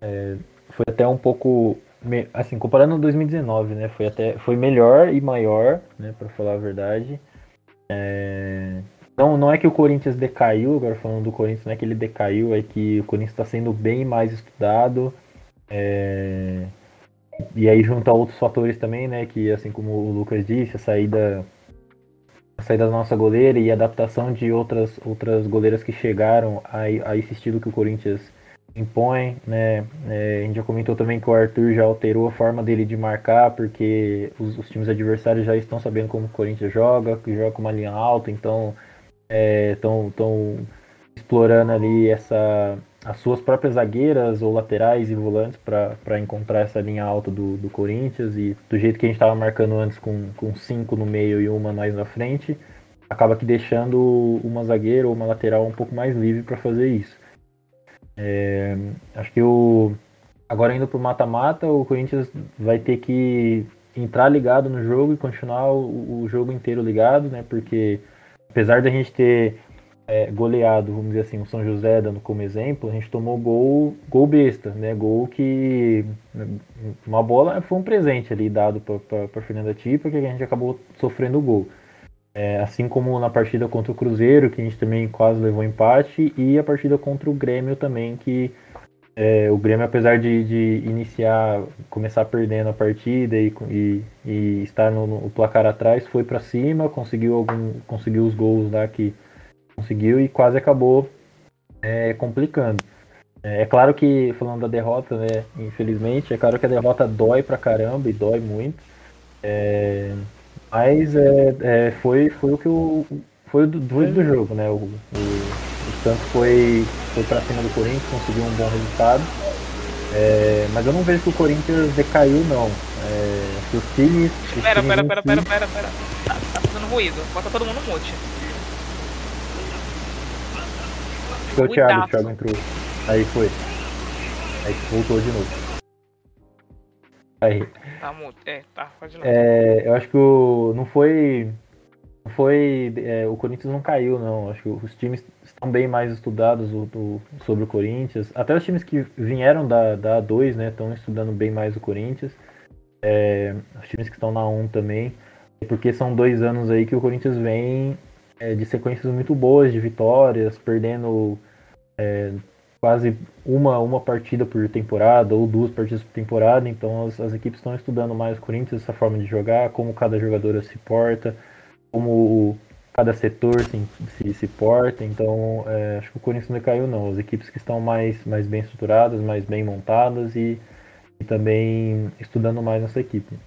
Speaker 8: é, foi até um pouco. Assim, comparando 2019, né? Foi até. Foi melhor e maior, né? Pra falar a verdade. É, não, não é que o Corinthians decaiu, agora falando do Corinthians, não é que ele decaiu, é que o Corinthians está sendo bem mais estudado. É, E aí junto a outros fatores também, né? Que assim como o Lucas disse, a saída a saída da nossa goleira e a adaptação de outras, outras goleiras que chegaram a, a esse estilo que o Corinthians impõe, né? É, a gente já comentou também que o Arthur já alterou a forma dele de marcar, porque os, os times adversários já estão sabendo como o Corinthians joga, que joga com uma linha alta, então estão tão explorando ali essa as suas próprias zagueiras ou laterais e volantes para encontrar essa linha alta do, do Corinthians e do jeito que a gente estava marcando antes com, com cinco no meio e uma mais na frente, acaba que deixando uma zagueira ou uma lateral um pouco mais livre para fazer isso. É, acho que o agora indo para o mata-mata, o Corinthians vai ter que entrar ligado no jogo e continuar o, o jogo inteiro ligado, né? Porque apesar da gente ter é, goleado, vamos dizer assim, o São José dando como exemplo, a gente tomou gol, gol besta, né? Gol que uma bola foi um presente ali dado para Fernanda Tipa, que a gente acabou sofrendo o gol. É, assim como na partida contra o Cruzeiro, que a gente também quase levou empate, e a partida contra o Grêmio também, que é, o Grêmio, apesar de, de, iniciar, começar perdendo a partida e, e, e estar no, no, placar atrás, foi para cima, conseguiu algum, conseguiu os gols lá que conseguiu e quase acabou é, complicando. É, é, claro que, falando da derrota, né, infelizmente, é claro que a derrota dói pra caramba e dói muito. É, mas é, foi, foi o que o. Foi do, do, do jogo, né? O, o, o Santos foi, foi pra cima do Corinthians, conseguiu um bom resultado. É, mas eu não vejo que o Corinthians decaiu, não. É, os times. Os
Speaker 3: Pera,
Speaker 8: times
Speaker 3: pera, pera,
Speaker 8: si-
Speaker 3: pera, pera, pera. Tá, tá fazendo ruído. Bota todo mundo no mute.
Speaker 8: É o Thiago, o. Thiago entrou. Aí foi. Aí voltou de novo. Aí.
Speaker 3: Tá mute. É, tá, pode lá.
Speaker 8: É, eu acho que o, não foi. Não foi. é, o Corinthians não caiu, não. Acho que os times estão bem mais estudados o- o- sobre o Corinthians. Até os times que vieram da, da A2, né? Estão estudando bem mais o Corinthians. É, os times que estão na 1 também. Porque são dois anos aí que o Corinthians vem é, de sequências muito boas de vitórias, perdendo. é, quase uma, uma partida por temporada ou duas partidas por temporada, então as, as equipes estão estudando mais o Corinthians, essa forma de jogar, como cada jogador se porta, como cada setor se, se, se porta, então é, acho que o Corinthians não caiu não, as equipes que estão mais, mais bem estruturadas, mais bem montadas e, e também estudando mais nessa equipe.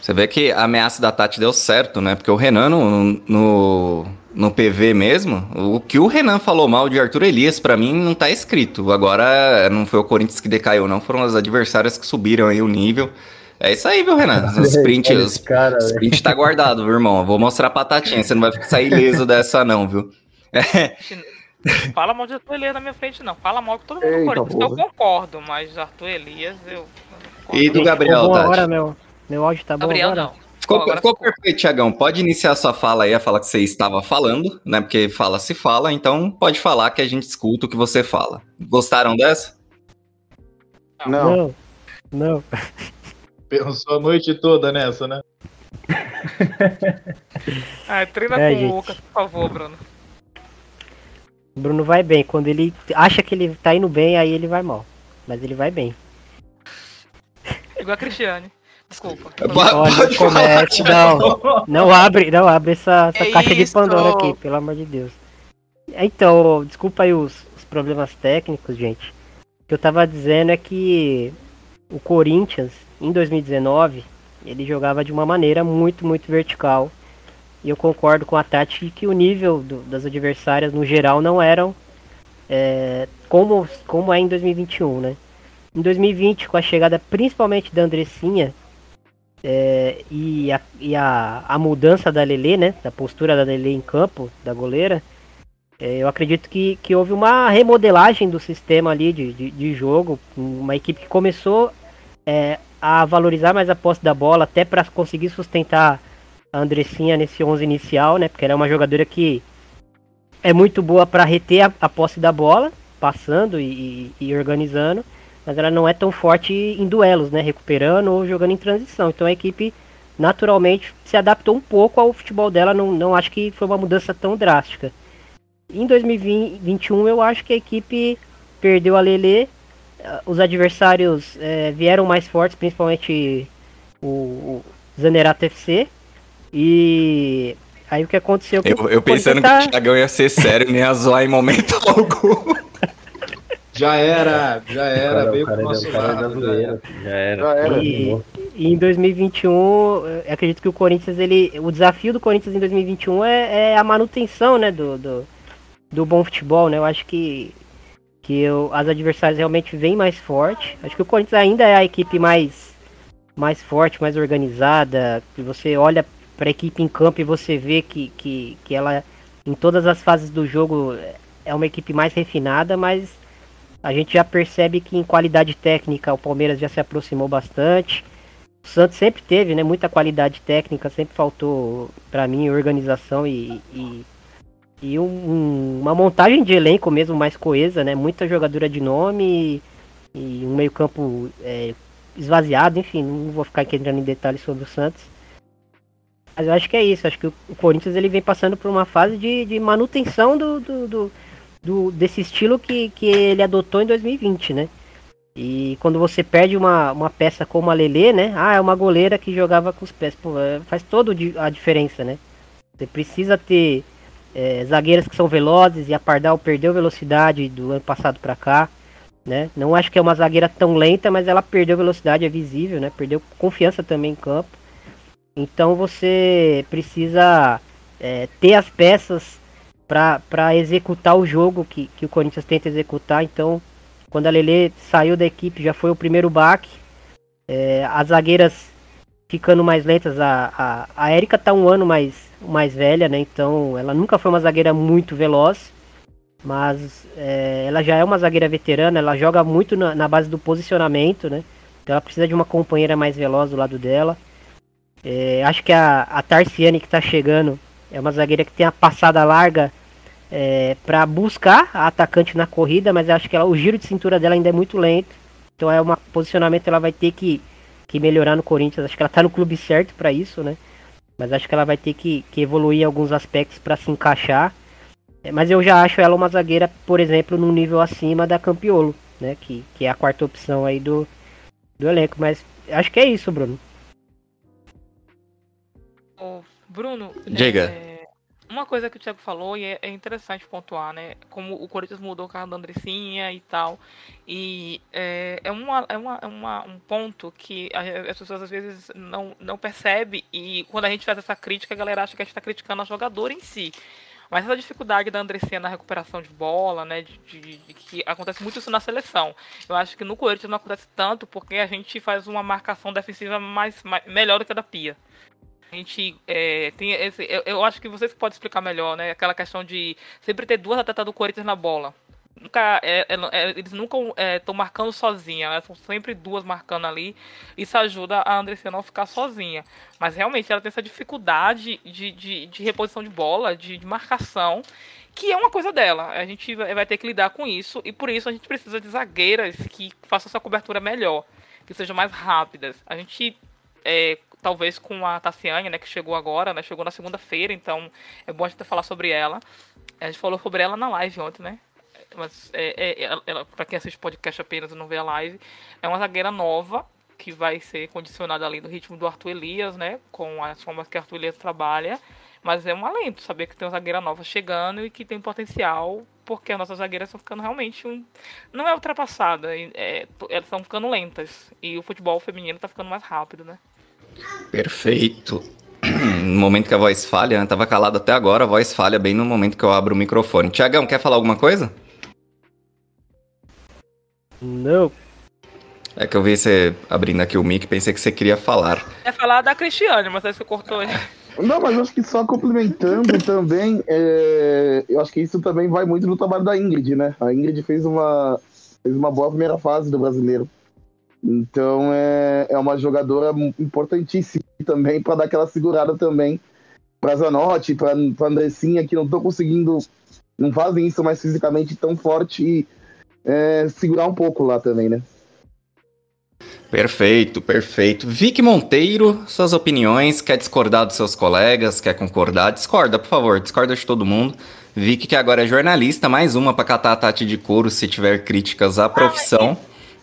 Speaker 2: Você vê que a ameaça da Tati deu certo, né? Porque o Renan, no, no, no PV mesmo, o que o Renan falou mal de Arthur Elias, para mim, não tá escrito. Agora, não foi o Corinthians que decaiu, não. Foram as adversárias que subiram aí o nível. É isso aí, viu, Renan? O sprint, o sprint tá guardado, viu, irmão? Eu vou mostrar pra Tatinha, você não vai sair ileso dessa, não, viu? É.
Speaker 3: Fala mal de Arthur Elias na minha frente, não. Fala mal que todo mundo
Speaker 5: Eita,
Speaker 3: Corinthians. Eu concordo, mas Arthur Elias, eu.
Speaker 2: E do Gabriel, Tati?
Speaker 9: agora, meu, meu áudio tá bom
Speaker 3: Gabriel,
Speaker 9: agora?
Speaker 3: não.
Speaker 2: Ficou,
Speaker 3: Agora
Speaker 2: ficou perfeito, Tiagão. Pode iniciar sua fala aí, a fala que você estava falando, né? Porque fala se fala, então pode falar que a gente escuta o que você fala. Gostaram dessa?
Speaker 5: Não.
Speaker 9: Não, não.
Speaker 6: Pensou a noite toda nessa, né?
Speaker 3: Ah, treina
Speaker 9: É,
Speaker 3: com
Speaker 9: gente.
Speaker 3: o Lucas, por favor, Bruno.
Speaker 9: O Bruno vai bem. Quando ele acha que ele tá indo bem, aí ele vai mal. Mas ele vai bem.
Speaker 3: Igual a Cristiane. Desculpa.
Speaker 2: Pode-
Speaker 9: Olha,
Speaker 2: pode
Speaker 9: comece, não. Não abre, não abre essa, essa
Speaker 7: É
Speaker 9: caixa de
Speaker 7: isso.
Speaker 9: Pandora aqui, pelo amor de Deus. Então, desculpa aí os, os problemas técnicos, gente. O que eu tava dizendo é que o Corinthians, em 2019, ele jogava de uma maneira muito, muito vertical. E eu concordo com a Tati que o nível do- das adversárias, no geral, não eram é, como, como é em 2021, né? Em 2020, com a chegada principalmente da Andressinha, é, e, a, e a, a mudança da Lele, né? Da postura da Lele em campo, da goleira. é, eu acredito que, que houve uma remodelagem do sistema ali de, de, de jogo. Uma equipe que começou é, a valorizar mais a posse da bola, até para conseguir sustentar a Andressinha nesse 11 inicial, né? Porque ela é uma jogadora que é muito boa para reter a, a posse da bola, passando e, e- e organizando mas ela não é tão forte em duelos, né? Recuperando ou jogando em transição. Então a equipe naturalmente se adaptou um pouco ao futebol dela. Não, não acho que foi uma mudança tão drástica. Em 2021 eu acho que a equipe perdeu a Lele. eh, Os adversários eh, vieram mais fortes, principalmente o, o Zanerato FC. E aí o que aconteceu?
Speaker 2: Eu, eu pensando
Speaker 9: tá...
Speaker 2: que o Thiagão ia ser sério, nem ia zoar em momento algum.
Speaker 6: Já era, já era, veio pro nosso lado. Já era.
Speaker 8: já era.
Speaker 5: Já era.
Speaker 9: E, e em 2021, eu acredito que o Corinthians, ele, o desafio do Corinthians em 2021 é, é a manutenção, né, do, do, do bom futebol, né? Eu acho que, que eu, as adversárias realmente vêm mais forte. Acho que o Corinthians ainda é a equipe mais, mais forte, mais organizada. Que você olha para a equipe em campo e você vê que, que, que ela, em todas as fases do jogo, é uma equipe mais refinada, mas a gente já percebe que em qualidade técnica o Palmeiras já se aproximou bastante. O Santos sempre teve, né, muita qualidade técnica, sempre faltou para mim organização e, e, e um- uma montagem de elenco mesmo mais coesa, né, muita jogadora de nome e, e um meio campo é, esvaziado, enfim, não vou ficar aqui entrando em detalhes sobre o Santos. Mas eu acho que é isso, acho que o Corinthians ele vem passando por uma fase de, de manutenção do, do, do- do- desse estilo que, que ele adotou em 2020, né? E quando você perde uma, uma peça como a Lele, né? Ah, é uma goleira que jogava com os pés. Pô, é, faz toda a diferença, né? Você precisa ter é, zagueiras que são velozes e a Pardal perdeu velocidade do ano passado pra cá, né? Não acho que é uma zagueira tão lenta, mas ela perdeu velocidade, é visível, né? Perdeu confiança também em campo. Então você precisa é, ter as peças para executar o jogo que, que o Corinthians tenta executar. Então, quando a Lele saiu da equipe, já foi o primeiro baque. É, as zagueiras ficando mais lentas. A, a, a Erika tá um ano mais, mais velha, né? Então, ela nunca foi uma zagueira muito veloz. Mas é, ela já é uma zagueira veterana, ela joga muito na, na base do posicionamento, né? Então ela precisa de uma companheira mais veloz do lado dela. É, acho que a, a Tarciane que tá chegando é uma zagueira que tem a passada larga é, para buscar a atacante na corrida, mas acho que ela, o giro de cintura dela ainda é muito lento. Então é um posicionamento que ela vai ter que, que melhorar no Corinthians. Acho que ela tá no clube certo para isso, né? Mas acho que ela vai ter que, que evoluir em alguns aspectos para se encaixar. É, Mas eu já acho ela uma zagueira, por exemplo, num nível acima da Campiolo, né? Que, que é a quarta opção aí do, do elenco. Mas acho que é isso, Bruno.
Speaker 3: Ô, Bruno,
Speaker 2: Diga.
Speaker 3: é, uma coisa que o Thiago falou e é, é interessante pontuar, né? Como o Corinthians mudou o carro da Andressinha e tal. E é, é, uma, é, uma, é uma- um ponto que as pessoas às vezes não, não percebem. E quando a gente faz essa crítica, a galera acha que a gente está criticando a jogadora em si. Mas essa dificuldade da Andressinha na recuperação de bola, né? De, de- de que acontece muito isso na seleção. Eu acho que no Corinthians não acontece tanto porque a gente faz uma marcação defensiva mais, mais melhor do que a da Pia. A gente é, tem esse. Eu, eu acho que vocês podem explicar melhor, né? Aquela questão de sempre ter duas atletas do Corinthians na bola. Nunca, é, é, é, eles nunca estão marcando sozinha, elas são sempre duas marcando ali. Isso ajuda a Andressia não ficar sozinha. Mas realmente ela tem essa dificuldade de, de, de reposição de bola, de, de marcação, que é uma coisa dela. A gente vai ter que lidar com isso e por isso a gente precisa de zagueiras que façam essa cobertura melhor, que sejam mais rápidas. A gente é, talvez com a Tassiane, né, que chegou agora, né, chegou na segunda-feira, então é bom a gente falar sobre ela. A gente falou sobre ela na live ontem, né? Mas é, é, ela, pra quem assiste podcast apenas e não vê a live, é uma zagueira nova que vai ser condicionada ali no ritmo do Arthur Elias, né? Com as formas que Arthur Elias trabalha. Mas é um alento saber que tem uma zagueira nova chegando e que tem potencial, porque as nossas zagueiras estão ficando realmente um. Não é ultrapassada, é, elas estão ficando lentas. E o futebol feminino está ficando mais rápido, né?
Speaker 2: Perfeito. No momento que a voz falha, né? Tava calado até agora, a voz falha bem no momento que eu abro o microfone. Tiagão, quer falar alguma coisa?
Speaker 9: Não.
Speaker 2: É que eu vi você abrindo aqui o mic, pensei que você queria falar.
Speaker 3: É falar da Cristiane, mas aí você cortou aí.
Speaker 5: Não, mas eu acho que só complementando também, é, eu acho que isso também vai muito no trabalho da Ingrid, né? A Ingrid fez uma, fez uma boa primeira fase do brasileiro. Então é, é uma jogadora importantíssima também para dar aquela segurada também para Zanotti, para Andressinha, que não estão conseguindo, não fazem isso mais fisicamente tão forte e é, segurar um pouco lá também, né?
Speaker 2: Perfeito, perfeito. Vic Monteiro, suas opiniões, quer discordar dos seus colegas, quer concordar? Discorda, por favor, discorda de todo mundo. Vic, que agora é jornalista, mais uma pra catar a Tati de couro se tiver críticas à profissão,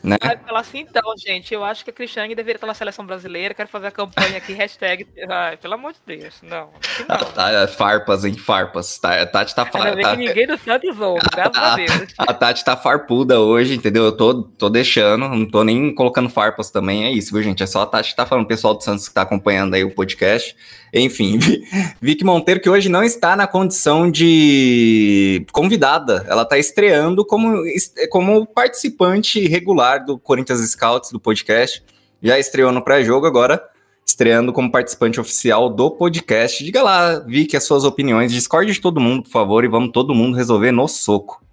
Speaker 2: né?
Speaker 3: Vai falar assim, então, gente, eu acho que a Cristiane deveria estar na seleção brasileira, quero fazer a campanha aqui, hashtag, ai, pelo amor de Deus, não. que
Speaker 2: Ah,
Speaker 3: não.
Speaker 2: tá, farpas, hein, farpas. Tá, a Tati tá,
Speaker 3: Ainda
Speaker 2: fa-
Speaker 3: bem
Speaker 2: tá-
Speaker 3: ninguém do Santos ouve, graças a Deus.
Speaker 2: A Tati tá farpuda hoje, entendeu? Eu tô, tô deixando, não tô nem colocando farpas também, é isso, viu, gente? É só a Tati que tá falando, o pessoal do Santos que tá acompanhando aí o podcast. Enfim, Vi- Vicky Monteiro, que hoje não está na condição de convidada, ela tá estreando como, como participante regular do Corinthians Scouts, do podcast. Já estreou no pré-jogo, agora estreando como participante oficial do podcast. Diga lá, Vicky, as suas opiniões. Discorde de todo mundo, por favor, e vamos todo mundo resolver no soco.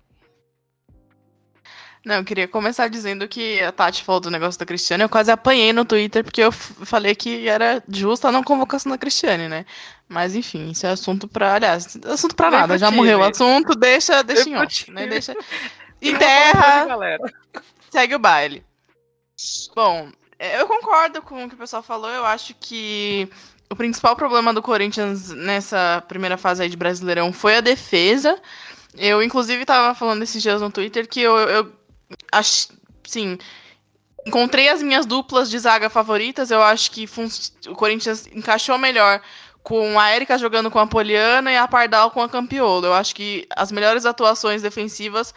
Speaker 7: Não, eu queria começar dizendo que a Tati falou do negócio da Cristiane. Eu quase apanhei no Twitter porque eu falei que era justa a não convocação da Cristiane, né? Mas enfim, isso é assunto pra. Aliás, assunto pra
Speaker 3: Bem
Speaker 7: nada. Já
Speaker 3: possível.
Speaker 7: morreu o assunto, deixa, deixa em
Speaker 3: Bem
Speaker 7: off, né? Deixa.
Speaker 3: E
Speaker 7: Enterra,
Speaker 3: galera.
Speaker 7: Segue o baile. Bom, é, eu concordo com o que o pessoal falou. Eu acho que o principal problema do Corinthians nessa primeira fase aí de Brasileirão foi a defesa. Eu, inclusive, tava falando esses dias no Twitter que eu, eu acho, sim, encontrei as minhas duplas de zaga favoritas. Eu acho que fun- o Corinthians encaixou melhor com a Erika jogando com a Poliana e a Pardal com a Campiolo. Eu acho que as melhores atuações defensivas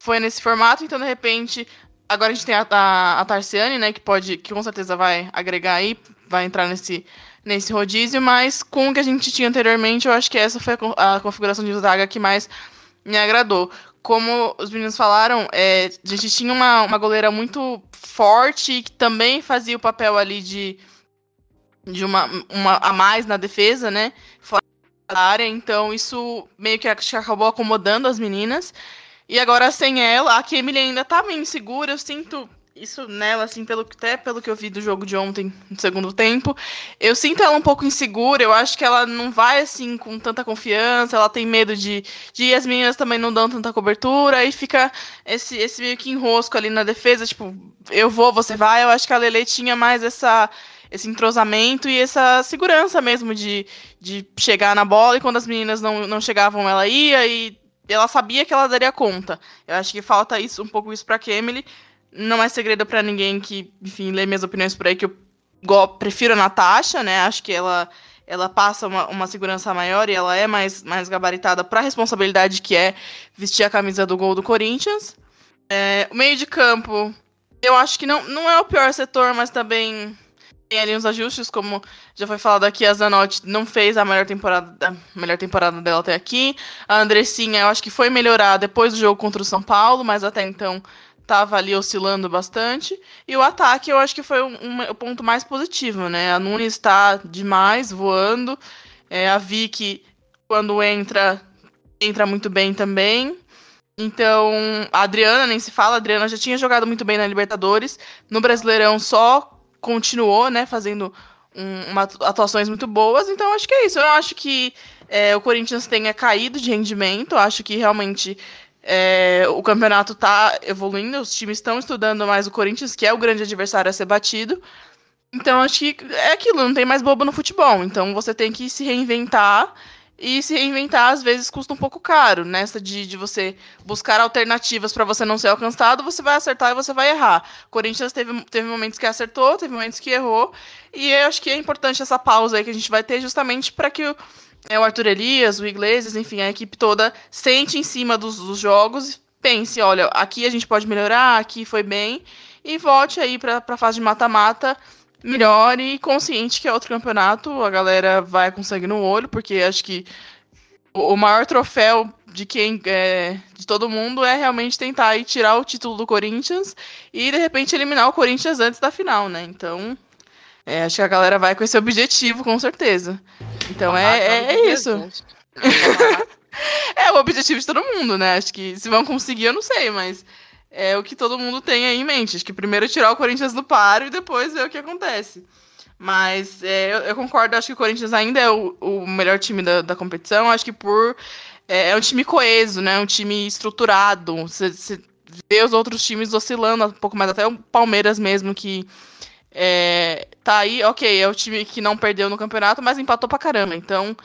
Speaker 7: foi nesse formato, então de repente agora a gente tem a, a, a Tarciane, né, que pode, que com certeza vai agregar aí, vai entrar nesse, nesse rodízio, mas com o que a gente tinha anteriormente, eu acho que essa foi a, a configuração de zaga que mais me agradou. Como os meninos falaram, é, a gente tinha uma, uma goleira muito forte que também fazia o papel ali de, de uma, uma a mais na defesa, né? Fora da área, então isso meio que acabou acomodando as meninas. E agora sem ela, a Emily ainda tá meio insegura, eu sinto isso nela, assim, pelo, até pelo que eu vi do jogo de ontem, no segundo tempo. Eu sinto ela um pouco insegura, eu acho que ela não vai, assim, com tanta confiança, ela tem medo de, de ir, as meninas também não dão tanta cobertura, aí fica esse, esse meio que enrosco ali na defesa, tipo, eu vou, você vai, eu acho que a Lele tinha mais essa esse entrosamento e essa segurança mesmo de, de chegar na bola e quando as meninas não, não chegavam, ela ia e ela sabia que ela daria conta. Eu acho que falta isso um pouco isso pra Kemily. Não é segredo para ninguém que, enfim, lê minhas opiniões por aí que eu prefiro a Natasha, né? Acho que ela ela passa uma, uma segurança maior e ela é mais, mais gabaritada para a responsabilidade que é vestir a camisa do gol do Corinthians. É, o meio de campo, eu acho que não, não é o pior setor, mas também tem ali uns ajustes, como já foi falado aqui, a Zanotti não fez a melhor temporada, a melhor temporada dela até aqui. A Andressinha, eu acho que foi melhorar depois do jogo contra o São Paulo, mas até então estava ali oscilando bastante. E o ataque, eu acho que foi um, um- o ponto mais positivo, né? A Nunes está demais, voando. É, a Vicky, quando entra, entra muito bem também. Então, a Adriana nem se fala, a Adriana já tinha jogado muito bem na Libertadores. No Brasileirão só continuou, né, fazendo um, uma atu- atuações muito boas. Então, acho que é isso. Eu acho que é, o Corinthians tenha caído de rendimento. Eu acho que realmente é, o campeonato tá evoluindo, os times estão estudando mais o Corinthians, que é o grande adversário a ser batido. Então, acho que é aquilo, não tem mais bobo no futebol. Então, você tem que se reinventar. E se reinventar, às vezes, custa um pouco caro. Nessa de, de você buscar alternativas para você não ser alcançado, você vai acertar e você vai errar. Corinthians teve, teve momentos que acertou, teve momentos que errou. E eu acho que é importante essa pausa aí que a gente vai ter, justamente para que o, é, o Arthur Elias, o Iglesias, enfim, a equipe toda sente em cima dos, dos jogos pense: olha, aqui a gente pode melhorar, aqui foi bem. E volte aí para a fase de mata-mata melhor e consciente que é outro campeonato, a galera vai com sangue no olho, porque acho que o maior troféu de quem é, de todo mundo é realmente tentar aí tirar o título do Corinthians e de repente eliminar o Corinthians antes da final, né? Então, é, acho que a galera vai com esse objetivo, com certeza. Então é, é, é isso. É o objetivo de todo mundo, né? Acho que se vão conseguir, eu não sei, mas é o que todo mundo tem aí em mente. Acho que primeiro tirar o Corinthians do páreo e depois ver o que acontece. Mas é, eu, eu concordo, acho que o Corinthians ainda é o, o melhor time da, da competição. Acho que por. É, é um time coeso, né? Um time estruturado. Você vê os outros times oscilando um pouco mais, até o Palmeiras mesmo, que é, tá aí, ok, é o time que não perdeu no campeonato, mas empatou pra caramba. Então,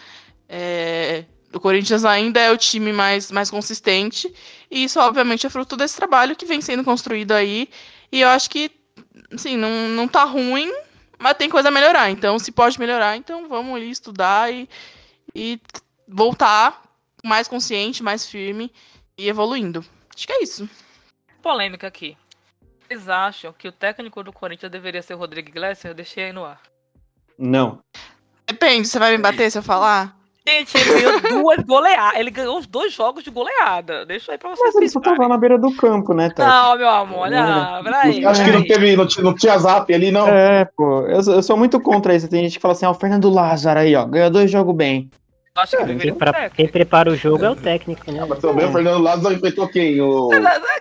Speaker 7: é, o Corinthians ainda é o time mais, mais consistente. E isso, obviamente, é fruto desse trabalho que vem sendo construído aí. E eu acho que, assim, não, não tá ruim, mas tem coisa a melhorar. Então, se pode melhorar, então vamos ali estudar e, e voltar mais consciente, mais firme e evoluindo. Acho que é isso.
Speaker 3: Polêmica aqui. Vocês acham que o técnico do Corinthians deveria ser o Rodrigo Iglesias? Eu deixei aí no ar.
Speaker 4: Não.
Speaker 7: Depende, você vai me bater se eu falar?
Speaker 3: Gente, ele ganhou duas goleadas. Ele ganhou os dois jogos de goleada. Deixa aí pra vocês
Speaker 4: Mas ele só tava na beira do campo, né, Tati?
Speaker 3: Não, meu amor, não, peraí.
Speaker 5: Acho que não teve, não, tinha- não tinha zap ali, não.
Speaker 4: É, pô, eu, sou- eu sou muito contra isso. Tem gente que fala assim, ó, o Fernando Lázaro aí, ó, ganhou dois jogos bem.
Speaker 3: Acho que
Speaker 9: Quem,
Speaker 3: ser o
Speaker 9: pra-
Speaker 3: técnico.
Speaker 9: quem prepara o jogo é o técnico, né?
Speaker 5: Mas também o Fernando Lázaro enfrentou quem? O...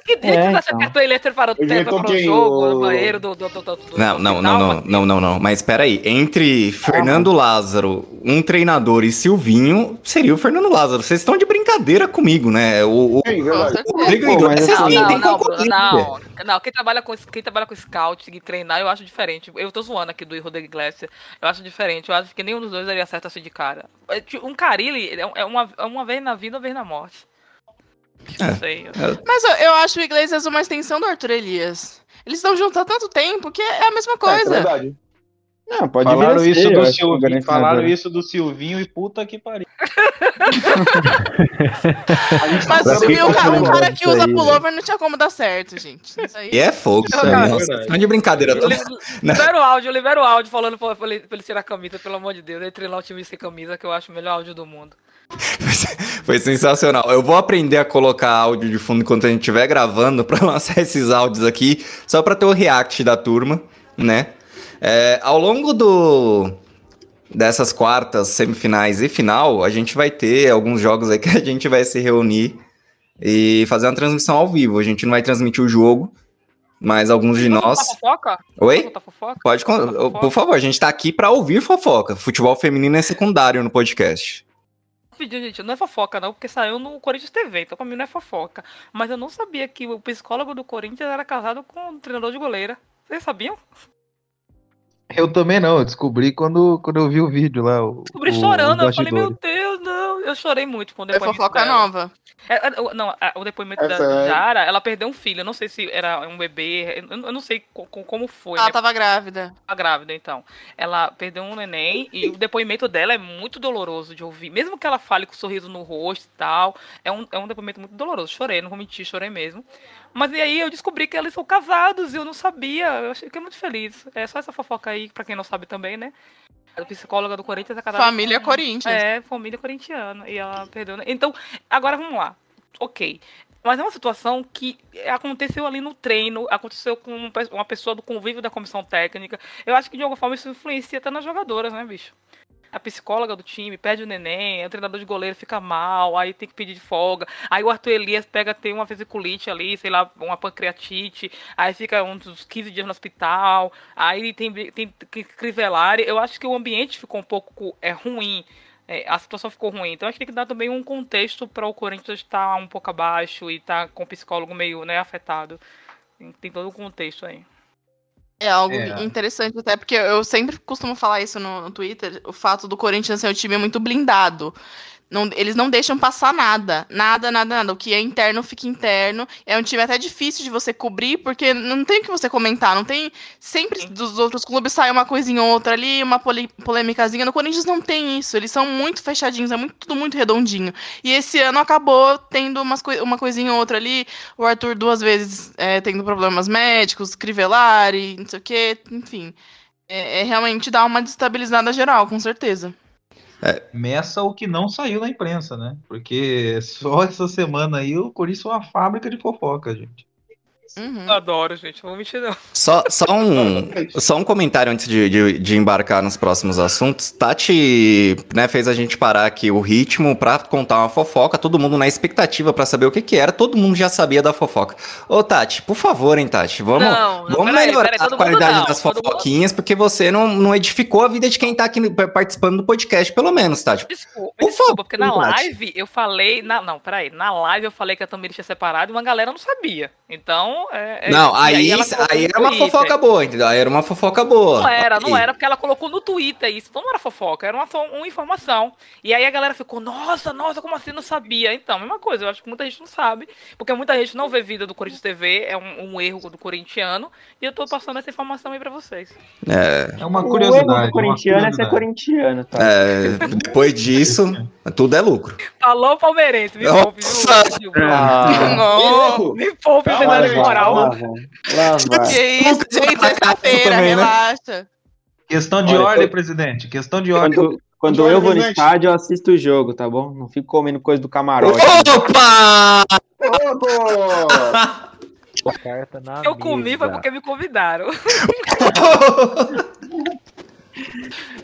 Speaker 3: Que dia
Speaker 4: É,
Speaker 3: que você acha
Speaker 4: então.
Speaker 3: que ele preparou o
Speaker 5: quem?
Speaker 3: jogo,
Speaker 5: O-
Speaker 3: no banheiro do, do, do, do, do
Speaker 2: Não, não, não, não,
Speaker 3: mas-
Speaker 2: não, não, não. Mas peraí, entre Fernando Lázaro, um treinador e Silvinho, seria o Fernando Lázaro. Vocês estão de brincadeira comigo, né? O, o,
Speaker 5: Sim,
Speaker 2: o Rodrigo
Speaker 4: mas
Speaker 2: Iglesias
Speaker 4: assim-
Speaker 3: Não, não, não, não, não, quem trabalha com quem trabalha com scout e treinar, eu acho diferente. Eu tô zoando aqui do Rodrigo Iglesias. Eu acho diferente. Eu acho que nenhum dos dois daria certo assim de cara. É, tipo, Um Carilli é é uma, é uma vez na vida, uma vez na morte. Não sei.
Speaker 7: Mas eu, eu acho o Iglesias uma extensão do Arthur Elias. Eles estão juntos há tanto tempo que é a mesma
Speaker 5: É, é
Speaker 7: coisa.
Speaker 5: verdade.
Speaker 4: Não, pode
Speaker 6: Falaram isso, do Silvinho, falaram isso do Silvinho e puta que pariu.
Speaker 5: A gente
Speaker 7: Mas
Speaker 5: tá
Speaker 7: se viu um
Speaker 5: falando-
Speaker 7: cara, um cara que usa pullover não tinha como dar certo, gente. Isso aí.
Speaker 2: E é fogo, isso aí. Nossa,
Speaker 6: verdade.
Speaker 2: estão de brincadeira. Tô-
Speaker 3: Li- Libera o áudio, libera o áudio falando pra, pra ele, pra ele tirar a camisa, pelo amor de Deus. Ele treinar o time sem camisa, que eu acho o melhor áudio do mundo.
Speaker 2: Foi sensacional. Eu vou aprender a colocar áudio de fundo enquanto a gente estiver gravando pra lançar esses áudios aqui, só pra ter o react da turma, né? É, ao longo do dessas quartas, semifinais e final, a gente vai ter alguns jogos aí que a gente vai se reunir e fazer uma transmissão ao vivo. A gente não vai transmitir o jogo, mas alguns de nós.
Speaker 3: Fofoca?
Speaker 2: Oi?
Speaker 3: Fofoca?
Speaker 2: Pode,
Speaker 3: Tá fofoca?
Speaker 2: por favor, a gente tá aqui pra ouvir fofoca. Futebol feminino é secundário no podcast.
Speaker 3: Gente, não é fofoca não, porque saiu no Corinthians TV, então pra mim não é fofoca. Mas eu não sabia que o psicólogo do Corinthians era casado com um treinador de goleira. Vocês sabiam?
Speaker 6: Eu também não, eu descobri quando, quando eu vi o vídeo lá. O,
Speaker 3: Descobri
Speaker 6: o-
Speaker 3: chorando,
Speaker 6: os
Speaker 3: eu falei, meu. Deus, não. Eu chorei muito com o
Speaker 7: É
Speaker 3: depoimento
Speaker 7: fofoca
Speaker 3: dela.
Speaker 7: nova.
Speaker 3: É, é, o- não, a- o depoimento
Speaker 5: É
Speaker 3: da? Jara, ela perdeu um filho. Eu não sei se era um bebê. Eu, eu não sei co- co- como foi.
Speaker 7: Ela
Speaker 3: né?
Speaker 7: tava grávida.
Speaker 3: Tá grávida, então. Ela perdeu um neném e o depoimento dela é muito doloroso de ouvir. Mesmo que ela fale com um sorriso no rosto e tal, é um, é um depoimento muito doloroso. Chorei, não vou mentir, chorei mesmo. Mas e aí eu descobri que eles são casados e eu não sabia. Eu que muito feliz. É só essa fofoca aí, pra quem não sabe também, né? A psicóloga do Corinthians é casada
Speaker 7: Família
Speaker 3: com-
Speaker 7: Corinthians.
Speaker 3: É, família corintiana. E ela perdeu. né? Então, agora vamos lá. Ok. Mas é uma situação que aconteceu ali no treino, aconteceu com um uma pessoa do convívio da comissão técnica. Eu acho que de alguma forma isso influencia até nas jogadoras, né, bicho? A psicóloga do time perde o neném, o treinador de goleiro fica mal, aí tem que pedir de folga. Aí o Arthur Elias pega, tem uma vesiculite ali, sei lá, uma pancreatite, aí fica uns 15 dias no hospital, aí tem, tem Crivellari. Eu acho que o ambiente ficou um pouco é, ruim. É, a situação ficou ruim. Então acho que tem que dar também um contexto para o Corinthians estar um pouco abaixo e estar com o psicólogo meio né, afetado. Tem, tem todo o contexto aí.
Speaker 7: É algo
Speaker 6: É.
Speaker 7: interessante, até porque eu sempre costumo falar isso no, no Twitter, o fato do Corinthians ser um time muito blindado. Não- eles não deixam passar nada. Nada, nada, nada. O que é interno fica interno. É um time até difícil de você cobrir, porque não tem o que você comentar. Não tem. Sempre dos outros clubes sai uma coisinha ou outra ali, uma polêmicazinha. No Corinthians não tem isso. Eles são muito fechadinhos, é muito, tudo muito redondinho. E esse ano acabou tendo umas coi- uma coisinha ou outra ali. O Arthur duas vezes é, tendo problemas médicos, Crivellari, não sei o quê, enfim. É, é realmente dar uma destabilizada geral, com certeza.
Speaker 6: Meça o que não saiu na imprensa, né? Porque só essa semana aí o Corinthians foi uma fábrica de fofoca, gente.
Speaker 7: Uhum.
Speaker 3: Adoro, gente. Não vou mentir, não.
Speaker 2: Só, só, um, só um comentário antes de, de, de embarcar nos próximos assuntos. Tati né, fez a gente parar aqui o ritmo pra contar uma fofoca, todo mundo na expectativa pra saber o que, que era, todo mundo já sabia da fofoca. Ô, Tati, por favor, hein, Tati, vamos,
Speaker 3: Não, não,
Speaker 2: vamos
Speaker 3: peraí,
Speaker 2: melhorar
Speaker 3: peraí,
Speaker 2: a qualidade
Speaker 3: não,
Speaker 2: das fofoquinhas, porque você não, não edificou a vida de quem tá aqui participando do podcast, pelo menos, Tati.
Speaker 3: Desculpa,
Speaker 2: Por
Speaker 3: desculpa,
Speaker 2: favor,
Speaker 3: porque na
Speaker 2: Tati.
Speaker 3: live eu falei. Na, não, peraí. Na live eu falei que a Tamires tinha separado e uma galera não sabia. Então. É, é-
Speaker 2: Não, aí, aí,
Speaker 3: no
Speaker 2: era uma
Speaker 3: Twitter.
Speaker 2: fofoca boa, entendeu? Aí era uma fofoca boa.
Speaker 3: Não era, não era, porque ela colocou no Twitter isso. Então não era fofoca, era uma, uma informação. E aí a galera ficou, nossa, nossa, como assim não sabia? Então, mesma coisa, eu acho que muita gente não sabe, porque muita gente não vê vida do Corinthians TV, é um, um erro do corintiano, e eu tô passando essa informação aí pra vocês.
Speaker 2: É,
Speaker 6: É uma
Speaker 4: O erro
Speaker 6: curiosidade.
Speaker 4: do corintiano é ser
Speaker 6: curiosidade.
Speaker 4: corintiano, tá?
Speaker 2: é, depois disso, tudo é lucro.
Speaker 3: Falou, palmeirense, me
Speaker 2: Nossa!
Speaker 3: poupe, viu?
Speaker 4: Ah,
Speaker 7: Não,
Speaker 3: Me poupe,
Speaker 5: Calma, gente,
Speaker 3: moral.
Speaker 4: lá. Lá
Speaker 7: que isso, gente, sexta-feira,
Speaker 2: também, né?
Speaker 7: relaxa.
Speaker 6: Questão de
Speaker 4: Olha,
Speaker 6: ordem,
Speaker 4: eu-
Speaker 6: presidente. Questão de ordem.
Speaker 4: Quando, quando
Speaker 5: Olha,
Speaker 4: eu vou no estádio, eu assisto o jogo, tá bom? Não fico comendo coisa do camarote.
Speaker 2: Opa!
Speaker 8: Na
Speaker 3: Eu comi foi porque me convidaram.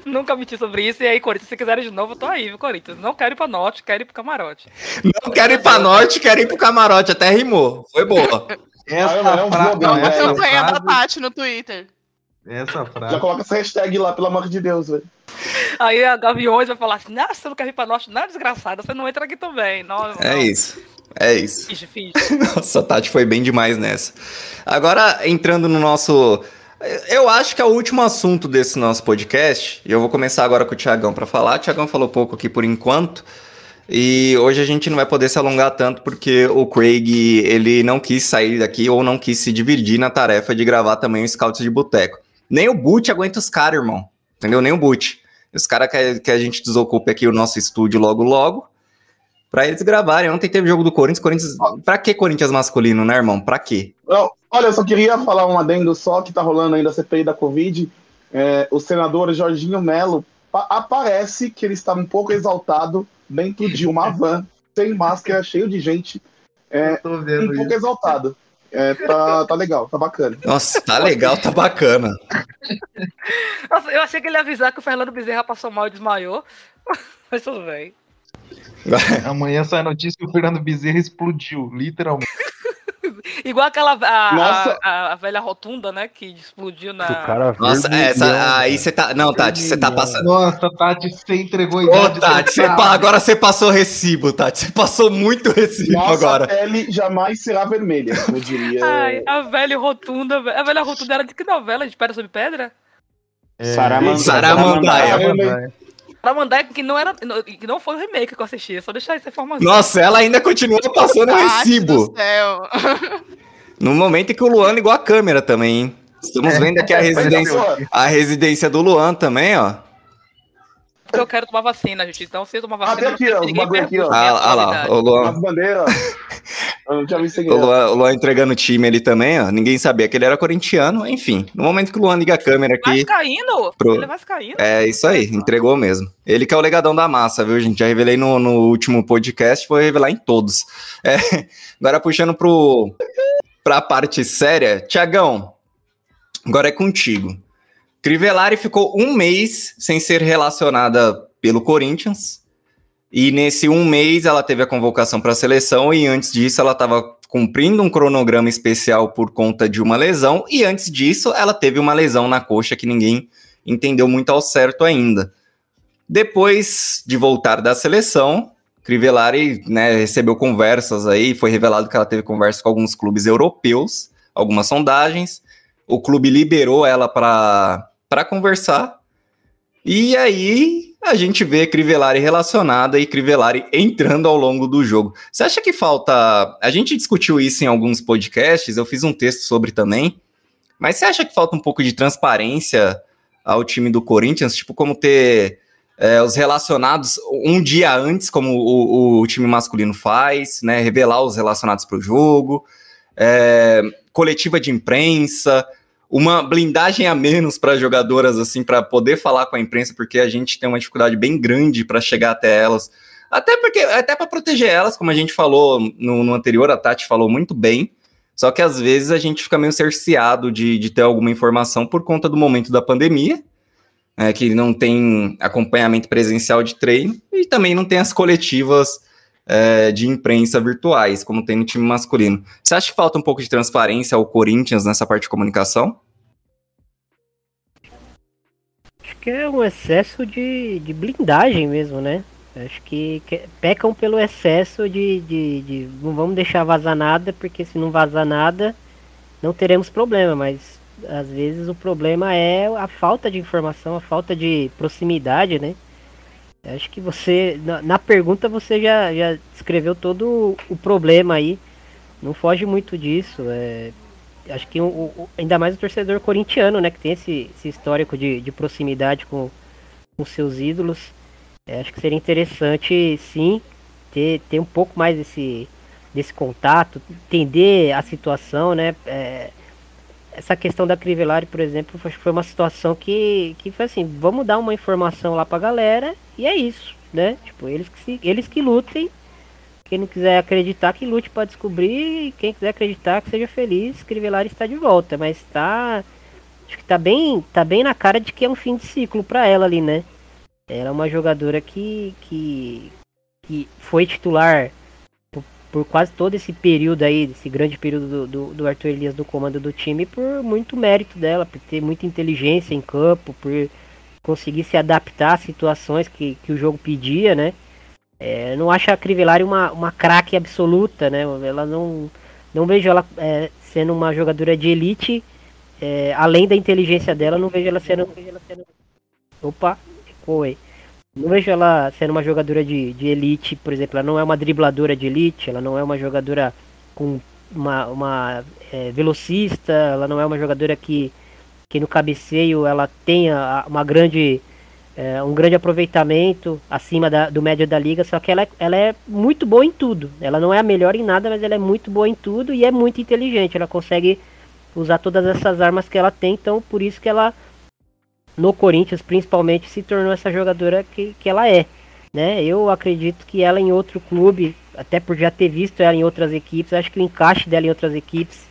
Speaker 3: Nunca menti sobre isso. E aí, Corinthians, se quiserem de novo, eu tô aí, viu, Corinthians? Não quero ir pra norte, quero ir pro camarote.
Speaker 2: Não quero ir pra norte, quero ir pro camarote. Até rimou. Foi boa.
Speaker 6: Essa
Speaker 5: Ah, não, é
Speaker 6: frase. não,
Speaker 5: né?
Speaker 7: A
Speaker 6: essa
Speaker 7: campanha da. Tati no Twitter.
Speaker 6: Essa frase.
Speaker 5: Já coloca essa hashtag lá, pelo amor de Deus, velho.
Speaker 3: Aí a Gaviões vai falar assim: Nossa, você não quer ir pra norte? Não, desgraçada, você não entra aqui também. Não,
Speaker 2: É
Speaker 3: não.
Speaker 2: isso. É isso.
Speaker 3: Finge, finge.
Speaker 2: Nossa, a Tati foi bem demais nessa. Agora, entrando no nosso. Eu acho que é o último assunto desse nosso podcast. E eu vou começar agora com o Tiagão para falar. O Tiagão falou pouco aqui por enquanto. E hoje a gente não vai poder se alongar tanto porque o Craig ele não quis sair daqui ou não quis se dividir na tarefa de gravar também o Scouts de Boteco. Nem o Boot aguenta os caras, irmão. Entendeu? Nem o Boot. Os caras querem que a gente desocupe aqui o nosso estúdio logo logo. Pra eles gravarem. Ontem teve jogo do Corinthians. Corinthians. Pra que Corinthians masculino, né, irmão? Pra quê?
Speaker 5: Não, olha, eu só queria falar um adendo só que tá rolando ainda a CPI da Covid. É, o senador Jorginho Melo pa- aparece que ele estava um pouco exaltado dentro de uma van, sem máscara, cheio de gente, é, um pouco
Speaker 6: isso.
Speaker 5: exaltado. É, tá, tá legal, tá bacana.
Speaker 2: Nossa, tá legal, tá bacana.
Speaker 3: Nossa, eu achei que ele ia avisar que o Fernando Bezerra passou mal e desmaiou. Mas tudo bem.
Speaker 6: Amanhã sai a notícia que o Fernando Bezerra explodiu, literalmente.
Speaker 3: Igual aquela a,
Speaker 5: Nossa.
Speaker 3: a, a- a velha rotunda, né? Que explodiu na.
Speaker 2: Nossa,
Speaker 8: vermelhão,
Speaker 2: essa, aí você tá. Não, Tati, você tá passando.
Speaker 6: Nossa, Tati, você entregou a
Speaker 2: Ô,
Speaker 6: idade.
Speaker 2: Tati, você pa- agora você passou recibo, Tati. Você passou muito recibo
Speaker 5: Nossa
Speaker 2: agora.
Speaker 5: pele jamais será vermelha, eu diria.
Speaker 3: Ai, a velha rotunda. A velha rotunda era de que novela? De Pedra sobre Pedra?
Speaker 8: É,
Speaker 4: Saramandaia.
Speaker 2: Saramandaia.
Speaker 3: Saramandaia que não era. que não foi o remake que eu assisti, é só deixar essa informação.
Speaker 2: Nossa, ela ainda continua passando recibo.
Speaker 7: do céu.
Speaker 2: No momento em que o Luan ligou a câmera também, hein? Estamos vendo aqui a residência, a residência do Luan também, ó.
Speaker 3: Porque eu quero tomar vacina, gente. Então, se eu tomar
Speaker 5: Ah,
Speaker 3: vacina,
Speaker 5: tem aqui, ó,
Speaker 3: ninguém
Speaker 5: o bagulho aqui, ó.
Speaker 2: Ah, ah lá, o Luan,
Speaker 5: As bandeiras. Eu não tinha visto
Speaker 2: o. Luan, o Luan entregando o time ali também, ó. Ninguém sabia que ele era corintiano, enfim. No momento que o Luan liga a câmera aqui,
Speaker 3: Vascaíno?
Speaker 2: Pro-
Speaker 3: Ele é vascaíno?
Speaker 2: é isso aí, entregou mesmo. Ele que é o legadão da massa, viu, gente? Já revelei no, no último podcast, vou revelar em todos. É, agora puxando pro, pra parte séria, Tiagão, agora é contigo. Crivellari ficou um mês sem ser relacionada pelo Corinthians. E nesse um mês ela teve a convocação para a seleção e antes disso ela estava cumprindo um cronograma especial por conta de uma lesão e antes disso ela teve uma lesão na coxa que ninguém entendeu muito ao certo ainda. Depois de voltar da seleção, Crivellari né, recebeu conversas aí, foi revelado que ela teve conversas com alguns clubes europeus, algumas sondagens. O clube liberou ela para conversar. E aí a gente vê Crivellari relacionada e Crivellari entrando ao longo do jogo. Você acha que falta. A gente discutiu isso em alguns podcasts, eu fiz um texto sobre também. Mas você acha que falta um pouco de transparência ao time do Corinthians? Tipo, como ter é, os relacionados um dia antes, como o, o time masculino faz, né? Revelar os relacionados para o jogo, é, coletiva de imprensa, uma blindagem a menos para jogadoras, assim, para poder falar com a imprensa, porque a gente tem uma dificuldade bem grande para chegar até elas. Até porque, até para proteger elas, como a gente falou no, no anterior, a Tati falou muito bem. Só que às vezes a gente fica meio cerceado de, de ter alguma informação por conta do momento da pandemia, né, que não tem acompanhamento presencial de treino e também não tem as coletivas é, de imprensa virtuais, como tem no time masculino. Você acha que falta um pouco de transparência ao Corinthians nessa parte de comunicação?
Speaker 9: Acho que é um excesso de, de blindagem mesmo, né? Acho que, que pecam pelo excesso de, de, de não vamos deixar vazar nada, porque se não vazar nada, não teremos problema, mas às vezes o problema é a falta de informação, a falta de proximidade, né? Acho que você, na, na pergunta, você já, já descreveu todo o problema aí. Não foge muito disso. É, acho que o, o- ainda mais o torcedor corintiano, né? Que tem esse, esse histórico de, de proximidade com, com seus ídolos. É, acho que seria interessante, sim, ter, ter um pouco mais desse, desse contato, entender a situação, né? É, essa questão da Crivellari, por exemplo, foi- uma situação que, que foi assim, vamos dar uma informação lá pra galera e é isso, né? Tipo, eles que, se, eles que lutem, quem não quiser acreditar que lute para descobrir, quem quiser acreditar que seja feliz, Crivellari está de volta, mas tá acho que tá bem, tá bem na cara de que é um fim de ciclo pra ela ali, né? Ela é uma jogadora que que, que foi titular por, quase todo esse período aí, esse grande período do, do, do Arthur Elias no comando do time, por muito mérito dela, por ter muita inteligência em campo, por conseguir se adaptar às situações que, que o jogo pedia, né? É, não acho a Crivellari uma, uma craque absoluta, né? Ela não, não vejo ela é, sendo uma jogadora de elite, é, além da inteligência dela, não vejo ela sendo. Opa, aí. Não vejo ela sendo uma jogadora de, de elite, por exemplo, ela não é uma dribladora de elite, ela não é uma jogadora com uma, uma é, velocista, ela não é uma jogadora que, que no cabeceio ela tenha uma grande, é, um grande aproveitamento acima da, do médio da liga, só que ela, é- ela é muito boa em tudo. Ela não é a melhor em nada, mas ela é muito boa em tudo e é muito inteligente. Ela consegue usar todas essas armas que ela tem, então por isso que ela no Corinthians principalmente se tornou essa jogadora que, que ela é. Né? Eu acredito que ela em outro clube, até por já ter visto ela em outras equipes, acho que o encaixe dela em outras equipes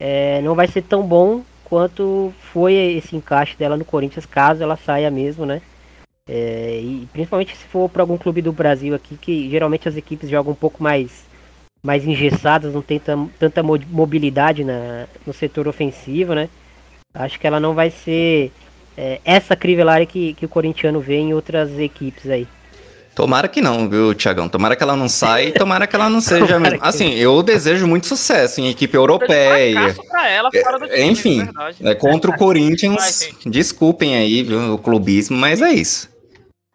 Speaker 9: é, não vai ser tão bom quanto foi esse encaixe dela no Corinthians, caso ela saia mesmo, né? É, e principalmente se for para algum clube do Brasil aqui, que geralmente as equipes jogam um pouco mais, mais engessadas, não tem tanta mo- mobilidade na, no setor ofensivo, né? Acho que ela não vai ser é, essa Crivellari que, que o corintiano vê em outras equipes aí.
Speaker 2: Tomara que não, viu, Tiagão? Tomara que ela não saia e tomara que ela não seja mesmo. Assim, eu desejo muito sucesso em equipe europeia.
Speaker 3: Ela fora do
Speaker 2: É,
Speaker 3: time,
Speaker 2: enfim. É contra o Corinthians. Desculpem aí, viu, o clubismo, mas é isso.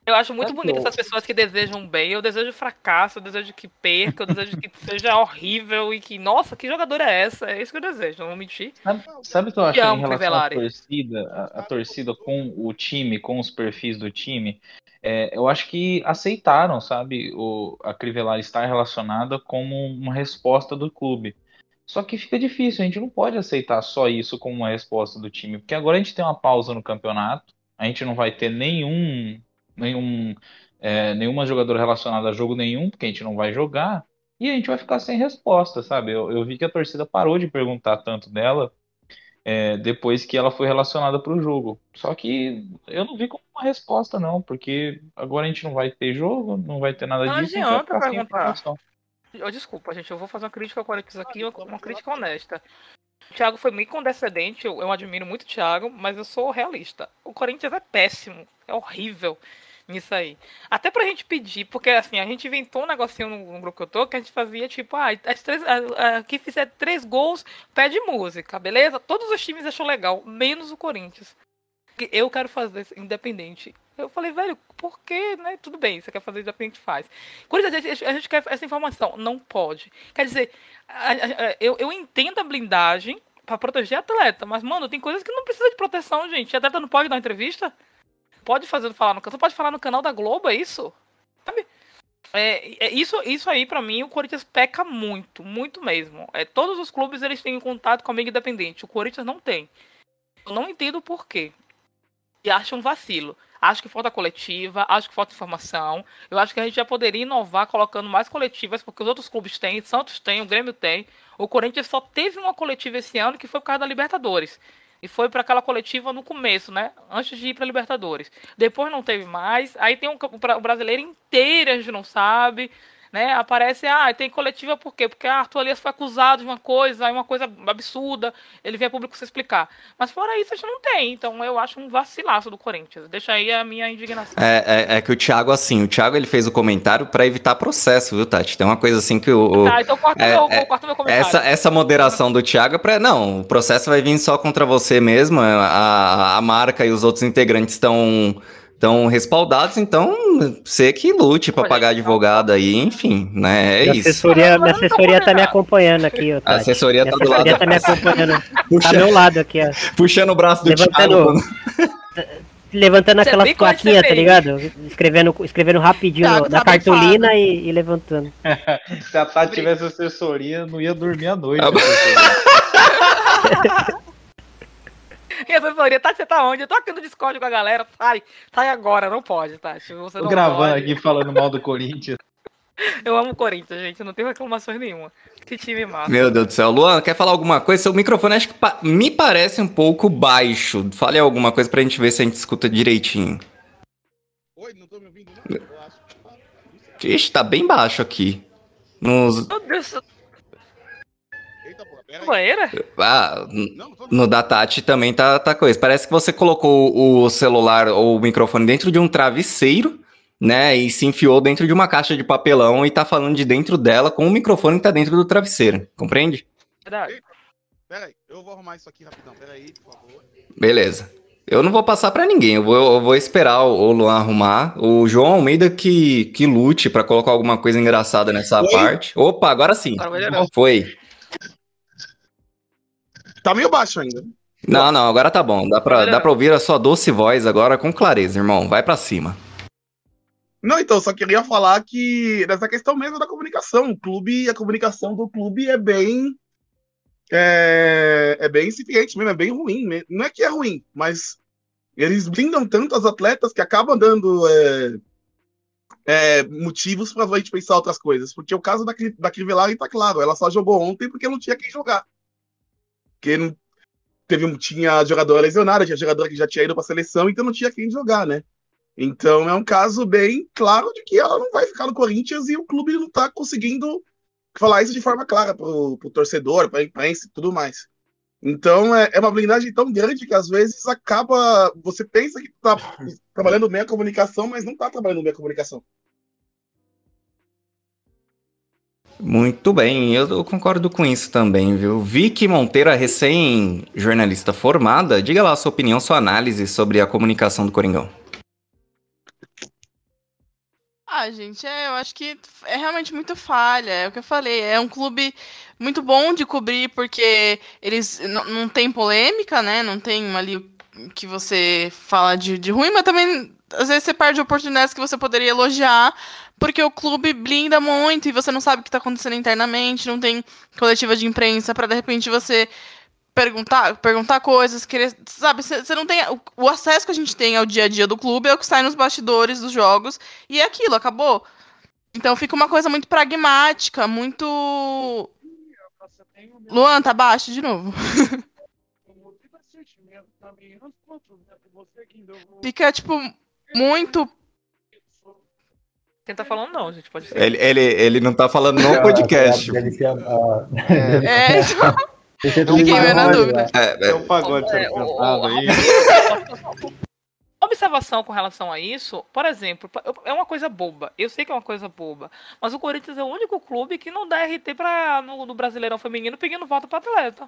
Speaker 3: Eu acho muito
Speaker 6: É
Speaker 3: bonito
Speaker 6: bom.
Speaker 3: essas pessoas que desejam bem. Eu desejo fracasso, eu desejo que perca, eu desejo que seja horrível e que, nossa, que jogadora é essa? É isso que eu desejo, não vou mentir.
Speaker 6: Sabe, sabe o que eu acho em relação à torcida, a, a torcida com o time, com os perfis do time? É, eu acho que aceitaram, sabe, o, a Crivellari estar relacionada como uma resposta do clube. Só que fica difícil, a gente não pode aceitar só isso como uma resposta do time, porque agora a gente tem uma pausa no campeonato, a gente não vai ter nenhum, nenhum, é, nenhuma jogadora relacionada a jogo nenhum, porque a gente não vai jogar, e a gente vai ficar sem resposta, sabe? Eu, eu vi que a torcida parou de perguntar tanto dela é, depois que ela foi relacionada para o jogo. Só que eu não vi como uma resposta, não, porque agora a gente não vai ter jogo, não vai ter nada
Speaker 3: Não
Speaker 6: disso, vai
Speaker 3: adianta perguntar. desculpa, gente, eu vou fazer uma crítica ao Corinthians aqui, uma, crítica honesta. O Thiago foi muito condescendente, eu, eu admiro muito o Thiago, mas eu sou realista. O Corinthians é péssimo, é horrível nisso aí. Até pra gente pedir, porque assim, a gente inventou um negocinho no, no grupo que eu tô, que a gente fazia tipo, ah, as três, a, a, quem fizer três gols pede música, beleza? Todos os times acham legal, menos o Corinthians. Que Eu quero fazer independente. Eu falei, velho, por que, né? Tudo bem, você quer fazer independente, faz. Corinthians, a gente, quer essa informação. Não pode. Quer dizer, a- eu, eu entendo a blindagem pra proteger atleta, mas, mano, tem coisas que não precisa de proteção, gente. Atleta não pode dar entrevista? Pode fazer falar no canal. Pode falar no canal da Globo, é isso? Sabe? É, é isso, isso aí, pra mim, o Corinthians peca muito, muito mesmo. É, todos os clubes eles têm contato com a mídia independente. O Corinthians não tem. Eu não entendo o porquê. E acho um vacilo. Acho que falta coletiva, acho que falta informação. Eu acho que a gente já poderia inovar colocando mais coletivas, porque os outros clubes têm, Santos tem, o Grêmio tem. O Corinthians só teve uma coletiva esse ano que foi por causa da Libertadores. E foi para aquela coletiva no começo, né? Antes de ir para Libertadores. Depois não teve mais. Aí tem um, o brasileiro inteiro, a gente não sabe. Né? Aparece, ah, tem coletiva por quê? Porque ah, Arthur Elias foi acusado de uma coisa, aí uma coisa absurda, ele vem a público se explicar. Mas fora isso, a gente não tem. Então eu acho um vacilaço do Corinthians. Deixa aí a minha indignação.
Speaker 2: É, é, é que o Thiago, assim, o Thiago ele fez o comentário pra evitar processo, viu, Tati? Tem uma coisa assim que o. o-
Speaker 3: Tá, então corta,
Speaker 2: é,
Speaker 3: meu,
Speaker 2: é,
Speaker 3: corta meu comentário.
Speaker 2: essa, essa moderação do Thiago é pra. Não, o processo vai vir só contra você mesmo. A, a marca e os outros integrantes estão. Estão respaldados, então você que lute pra
Speaker 3: Olha,
Speaker 2: pagar
Speaker 3: então-
Speaker 2: advogado aí, enfim, né? É
Speaker 9: minha
Speaker 2: isso.
Speaker 9: assessoria, minha assessoria tá me acompanhando aqui,
Speaker 2: A assessoria
Speaker 9: Minha
Speaker 2: tá do lado,
Speaker 9: assessoria tá me acompanhando. Tá ao
Speaker 2: puxando,
Speaker 9: meu lado aqui, ó.
Speaker 2: puxando o braço do
Speaker 9: Levantando-
Speaker 2: Thiago.
Speaker 9: Levantando
Speaker 3: Você é
Speaker 9: aquelas plaquinhas, tá ligado? Escrevendo, escrevendo rapidinho
Speaker 10: Thiago
Speaker 9: na
Speaker 10: tá
Speaker 9: cartolina e, e levantando.
Speaker 6: Se a Tati tivesse assessoria, não ia dormir à noite.
Speaker 3: E a assessoria, Tati, você tá onde? Eu tô aqui no Discord com a galera. Sai, sai agora, não pode, Tati. Você
Speaker 6: Tô
Speaker 3: não
Speaker 6: gravando
Speaker 3: pode.
Speaker 6: aqui falando mal do Corinthians.
Speaker 3: Eu amo o Corinthians, gente. Não tenho reclamações nenhuma. Que time massa.
Speaker 2: Meu Deus do céu. Luan, quer falar alguma coisa? Seu microfone acho que pa- me parece um pouco baixo. Fale alguma coisa pra gente ver se a gente escuta direitinho.
Speaker 5: Oi, não tô me ouvindo, não? Eu acho.
Speaker 2: Ixi, tá bem baixo aqui. Nos,
Speaker 3: Meu Deus,
Speaker 5: pera
Speaker 3: banheira?
Speaker 2: ah,
Speaker 5: Não, tô
Speaker 2: no da Tati também tá, tá coisa. Parece que você colocou o celular ou o microfone dentro de um travesseiro, né? E se enfiou dentro de uma caixa de papelão e tá falando de dentro dela com o microfone que tá dentro do travesseiro. Compreende?
Speaker 3: Verdade.
Speaker 5: Pera aí, eu vou arrumar isso aqui rapidão. Pera aí, por favor.
Speaker 2: Beleza. Eu não vou passar pra ninguém, eu vou, eu vou esperar o, Luan arrumar. O João Almeida que, que lute pra colocar alguma coisa engraçada nessa
Speaker 5: Oi?
Speaker 2: parte. Opa, agora sim. Foi.
Speaker 5: Tá meio baixo ainda.
Speaker 2: Não, não, agora tá bom. Dá pra, dá pra ouvir a sua doce voz agora com clareza, irmão. Vai pra cima.
Speaker 5: Não, então, só queria falar que nessa questão mesmo da comunicação, o clube, a comunicação do clube é bem é, é bem incipiente mesmo, é bem ruim. me- Não é que é ruim, mas eles blindam tanto as atletas que acabam dando é, é, motivos para a gente pensar outras coisas. Porque o caso da, da Crivellari tá claro, ela só jogou ontem porque não tinha quem jogar. Porque não teve, um- tinha jogadora lesionada, tinha jogadora que já tinha ido para a seleção, então não tinha quem jogar, né? Então é um caso bem claro de que ela não vai ficar no Corinthians e o clube não tá conseguindo falar isso de forma clara pro, pro torcedor, pra imprensa e tudo mais. Então é, é uma blindagem tão grande que às vezes acaba. Você pensa que tá trabalhando bem a comunicação, mas não tá trabalhando bem a comunicação.
Speaker 2: Muito bem, eu, concordo com isso também, viu? Vicky Monteiro, a recém-jornalista formada, diga lá a sua opinião, sua análise sobre a comunicação do Coringão.
Speaker 7: Ah, gente, é, eu acho que é realmente muito falha. É o que eu falei. É um clube muito bom de cobrir, porque eles não tem polêmica, né? Não tem ali que você fala de, de ruim, mas também às vezes você perde oportunidades que você poderia elogiar, porque o clube blinda muito e você não sabe o que está acontecendo internamente, não tem coletiva de imprensa para de repente você perguntar, perguntar coisas, querer, sabe, você não tem o, o acesso que a gente tem ao dia a dia do clube é o que sai nos bastidores dos jogos e é aquilo, acabou. Então fica uma coisa muito pragmática, muito Luan, tá baixo de novo. Fica tipo muito
Speaker 3: Quem tá falando não, gente, pode ser.
Speaker 2: Ele, ele, ele não tá falando no podcast.
Speaker 8: Deve ser a-
Speaker 7: é, então, fiquei meio na dúvida.
Speaker 2: É,
Speaker 6: É um pagode
Speaker 3: É,
Speaker 6: cantado aí.
Speaker 3: Observação com relação a isso, por exemplo, é uma coisa boba. Eu sei que é uma coisa boba. Mas o Corinthians é o único clube que não dá RT pra, no, no Brasileirão Feminino pedindo voto pra atleta.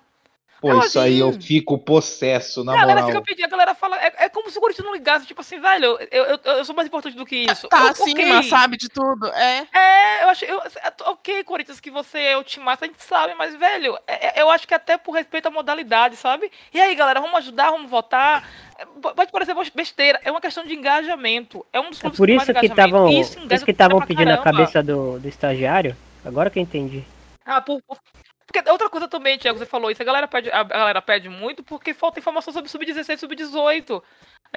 Speaker 6: Pô, isso aí eu fico possesso, na
Speaker 3: a galera
Speaker 6: moral.
Speaker 3: fica pedindo, a galera fala. É, é como se o Corinthians não ligasse, tipo assim, velho, eu, eu, eu sou mais importante do que isso.
Speaker 7: tá
Speaker 3: Eu-
Speaker 7: acima,
Speaker 3: ok.
Speaker 7: sabe de tudo. É.
Speaker 3: É, eu acho. Eu, é, ok, Corinthians, que você é o timaço, a gente sabe, mas, velho, é- é- eu acho que até por respeito à modalidade, sabe? E aí, galera, vamos ajudar, vamos votar. Pode parecer besteira, é uma questão de engajamento. É um dos
Speaker 9: É por isso que
Speaker 3: engajamento.
Speaker 9: estavam por
Speaker 3: isso
Speaker 9: isso que estavam pedindo a
Speaker 3: caramba.
Speaker 9: cabeça do, do estagiário. Agora que eu entendi.
Speaker 3: Ah, por, por- Porque outra coisa também, Tiago, você falou isso, a galera pede, a galera pede muito porque falta informação sobre sub-16 e sub-18.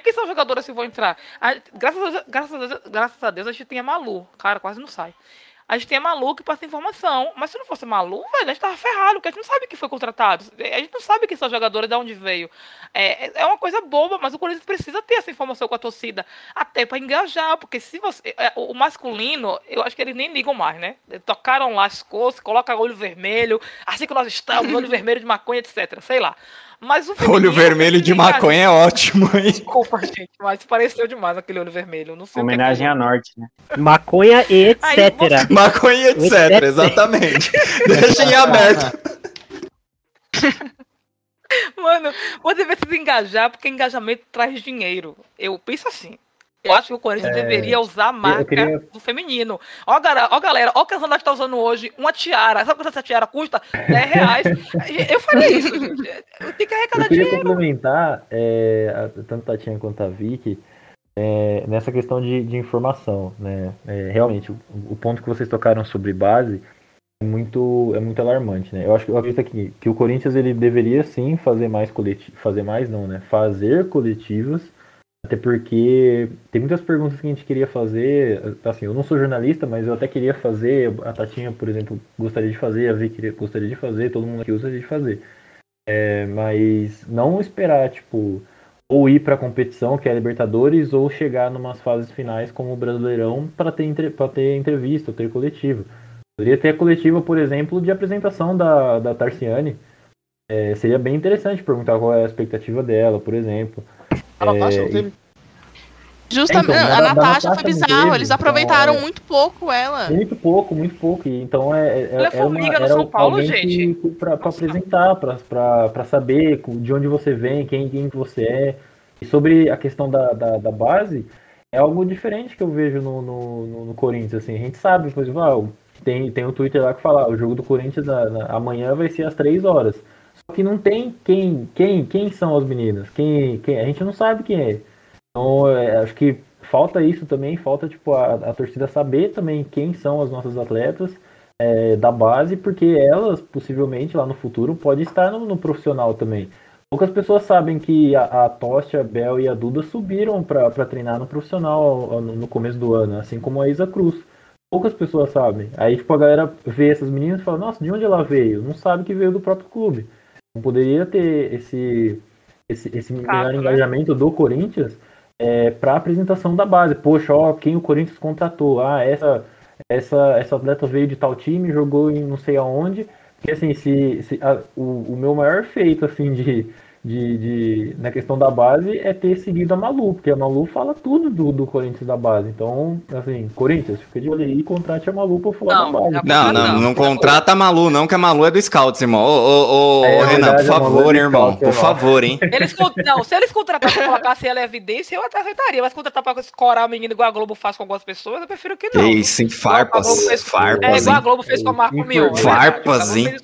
Speaker 3: Quem são os jogadores que vão entrar? A- graças, a, graças, a graças a Deus a gente tem a Malu. Cara, quase não sai. A gente tem a Malu que passa informação. Mas se não fosse Malu, velho, a gente tava ferrado, porque a gente não sabe quem foi contratado. A gente não sabe quem são os jogadores, de onde veio. É, é uma coisa boba, mas o Corinthians precisa ter essa informação com a torcida. Até pra engajar, porque se você. é, O masculino, eu acho que eles nem ligam mais, né? Tocaram lá as coisas, coloca olho vermelho, assim que nós estamos, olho vermelho de maconha, etc. Sei lá. Mas o
Speaker 2: Olho vermelho de maconha é ótimo, hein?
Speaker 3: Desculpa, gente, mas pareceu demais aquele olho vermelho. Não sei é
Speaker 4: Homenagem
Speaker 3: aquilo.
Speaker 4: à Norte, né?
Speaker 9: Maconha e
Speaker 3: Aí,
Speaker 9: etc.
Speaker 2: Maconha, etc.
Speaker 9: Etc.
Speaker 2: Exatamente. Deixa em aberto.
Speaker 3: Mano, você precisa engajar, porque engajamento traz dinheiro. Eu penso assim. Eu acho que o Corinthians deveria usar a marca
Speaker 8: queria-
Speaker 3: do feminino. Ó, galera, ó, galera, ó, o que a Zona está usando hoje, uma tiara. Sabe quanto essa tiara custa? 10 reais. Eu faria isso, gente. Eu tenho que arrecadar
Speaker 8: Eu queria
Speaker 3: dinheiro.
Speaker 8: complementar, é, tanto a Tatinha quanto a Vicky, é, nessa questão de, de informação, né? É, realmente, o, o ponto que vocês tocaram sobre base é muito, é muito alarmante, né? Eu acho que eu acredito que, que o Corinthians ele deveria sim fazer mais coletivas, fazer mais não, né? Fazer coletivas, até porque tem muitas perguntas que a gente queria fazer, assim, eu não sou jornalista, mas eu até queria fazer, a Tatinha, por exemplo, gostaria de fazer, a Vicky queria- gostaria de fazer, todo mundo aqui gostaria de fazer. É, mas não esperar, tipo, ou ir para a competição, que é a Libertadores, ou chegar numas fases finais como o Brasileirão para ter, entre- ter entrevista, ter coletiva. Poderia ter a coletiva, por exemplo, de apresentação da, da Tarciane. É, seria bem interessante perguntar qual é a expectativa dela, por exemplo.
Speaker 6: A Natasha não
Speaker 8: É,
Speaker 6: teve.
Speaker 7: Justamente,
Speaker 8: Então,
Speaker 7: a
Speaker 8: da
Speaker 7: Natasha
Speaker 8: Natasha
Speaker 7: foi
Speaker 8: não
Speaker 7: bizarro,
Speaker 8: teve,
Speaker 7: eles
Speaker 8: então,
Speaker 7: aproveitaram
Speaker 8: é-
Speaker 7: muito pouco ela.
Speaker 8: Muito pouco, muito pouco. E Então é, é,
Speaker 3: Ela é
Speaker 8: é uma,
Speaker 3: formiga no
Speaker 8: era
Speaker 3: São Paulo, gente.
Speaker 8: que, para
Speaker 3: Nossa.
Speaker 8: apresentar, para saber co- de onde você vem, quem, quem que você é. E sobre a questão da, da, da base, é algo diferente que eu vejo no, no, no- no Corinthians. Assim. A gente sabe, por exemplo, ah, tem, tem o Twitter lá que fala, ah, o jogo do Corinthians na- na- amanhã vai ser às três horas. Que não tem quem, quem, quem são as meninas. Quem, quem, a gente não sabe quem é. Então, é, acho que falta isso também, falta tipo a, a torcida saber também quem são as nossas atletas é, da base, porque elas possivelmente lá no futuro pode estar no, no profissional também. Poucas pessoas sabem que a, a Tosti, a Bel e a Duda subiram para treinar no profissional no, no começo do ano, assim como a Isa Cruz. Poucas pessoas sabem. Aí tipo a galera vê essas meninas e fala: "Nossa, de onde ela veio?". Não sabe que veio do próprio clube. Poderia ter esse esse, esse melhor
Speaker 3: né?
Speaker 8: engajamento do Corinthians é, para apresentação da base. Poxa, ó, quem o Corinthians contratou? Ah, essa, essa, essa atleta veio de tal time, jogou em não sei aonde. Porque assim, se, se a- o, o meu maior feito assim de, de, de, na questão da base é ter seguido a Malu, porque a Malu fala tudo do, do Corinthians da base. Então, assim, Corinthians, fica de olho aí e contrate a Malu pra falar
Speaker 3: Não,
Speaker 8: da base.
Speaker 2: Não, não, não,
Speaker 3: Não,
Speaker 2: contrata a Malu, não, que a Malu é do Scouts, irmão. Ô, ô, ô,
Speaker 8: É
Speaker 2: ô, Renan,
Speaker 8: verdade,
Speaker 2: por
Speaker 8: é
Speaker 2: favor,
Speaker 8: do
Speaker 2: irmão.
Speaker 8: Scouts,
Speaker 2: Por
Speaker 8: irmão.
Speaker 2: favor, hein?
Speaker 3: Eles, não, se eles contratassem pra colocar ela em evidência, eu até aceitaria. Mas contratar pra escorar a menina igual a Globo faz com algumas pessoas, eu prefiro que
Speaker 2: Que
Speaker 3: não.
Speaker 2: isso, hein?
Speaker 3: A Globo
Speaker 2: Farpas.
Speaker 3: fez-
Speaker 2: Farpas,
Speaker 3: É igual a? Globo fez com o Marco Mion. é verdade.
Speaker 2: Farpas, hein?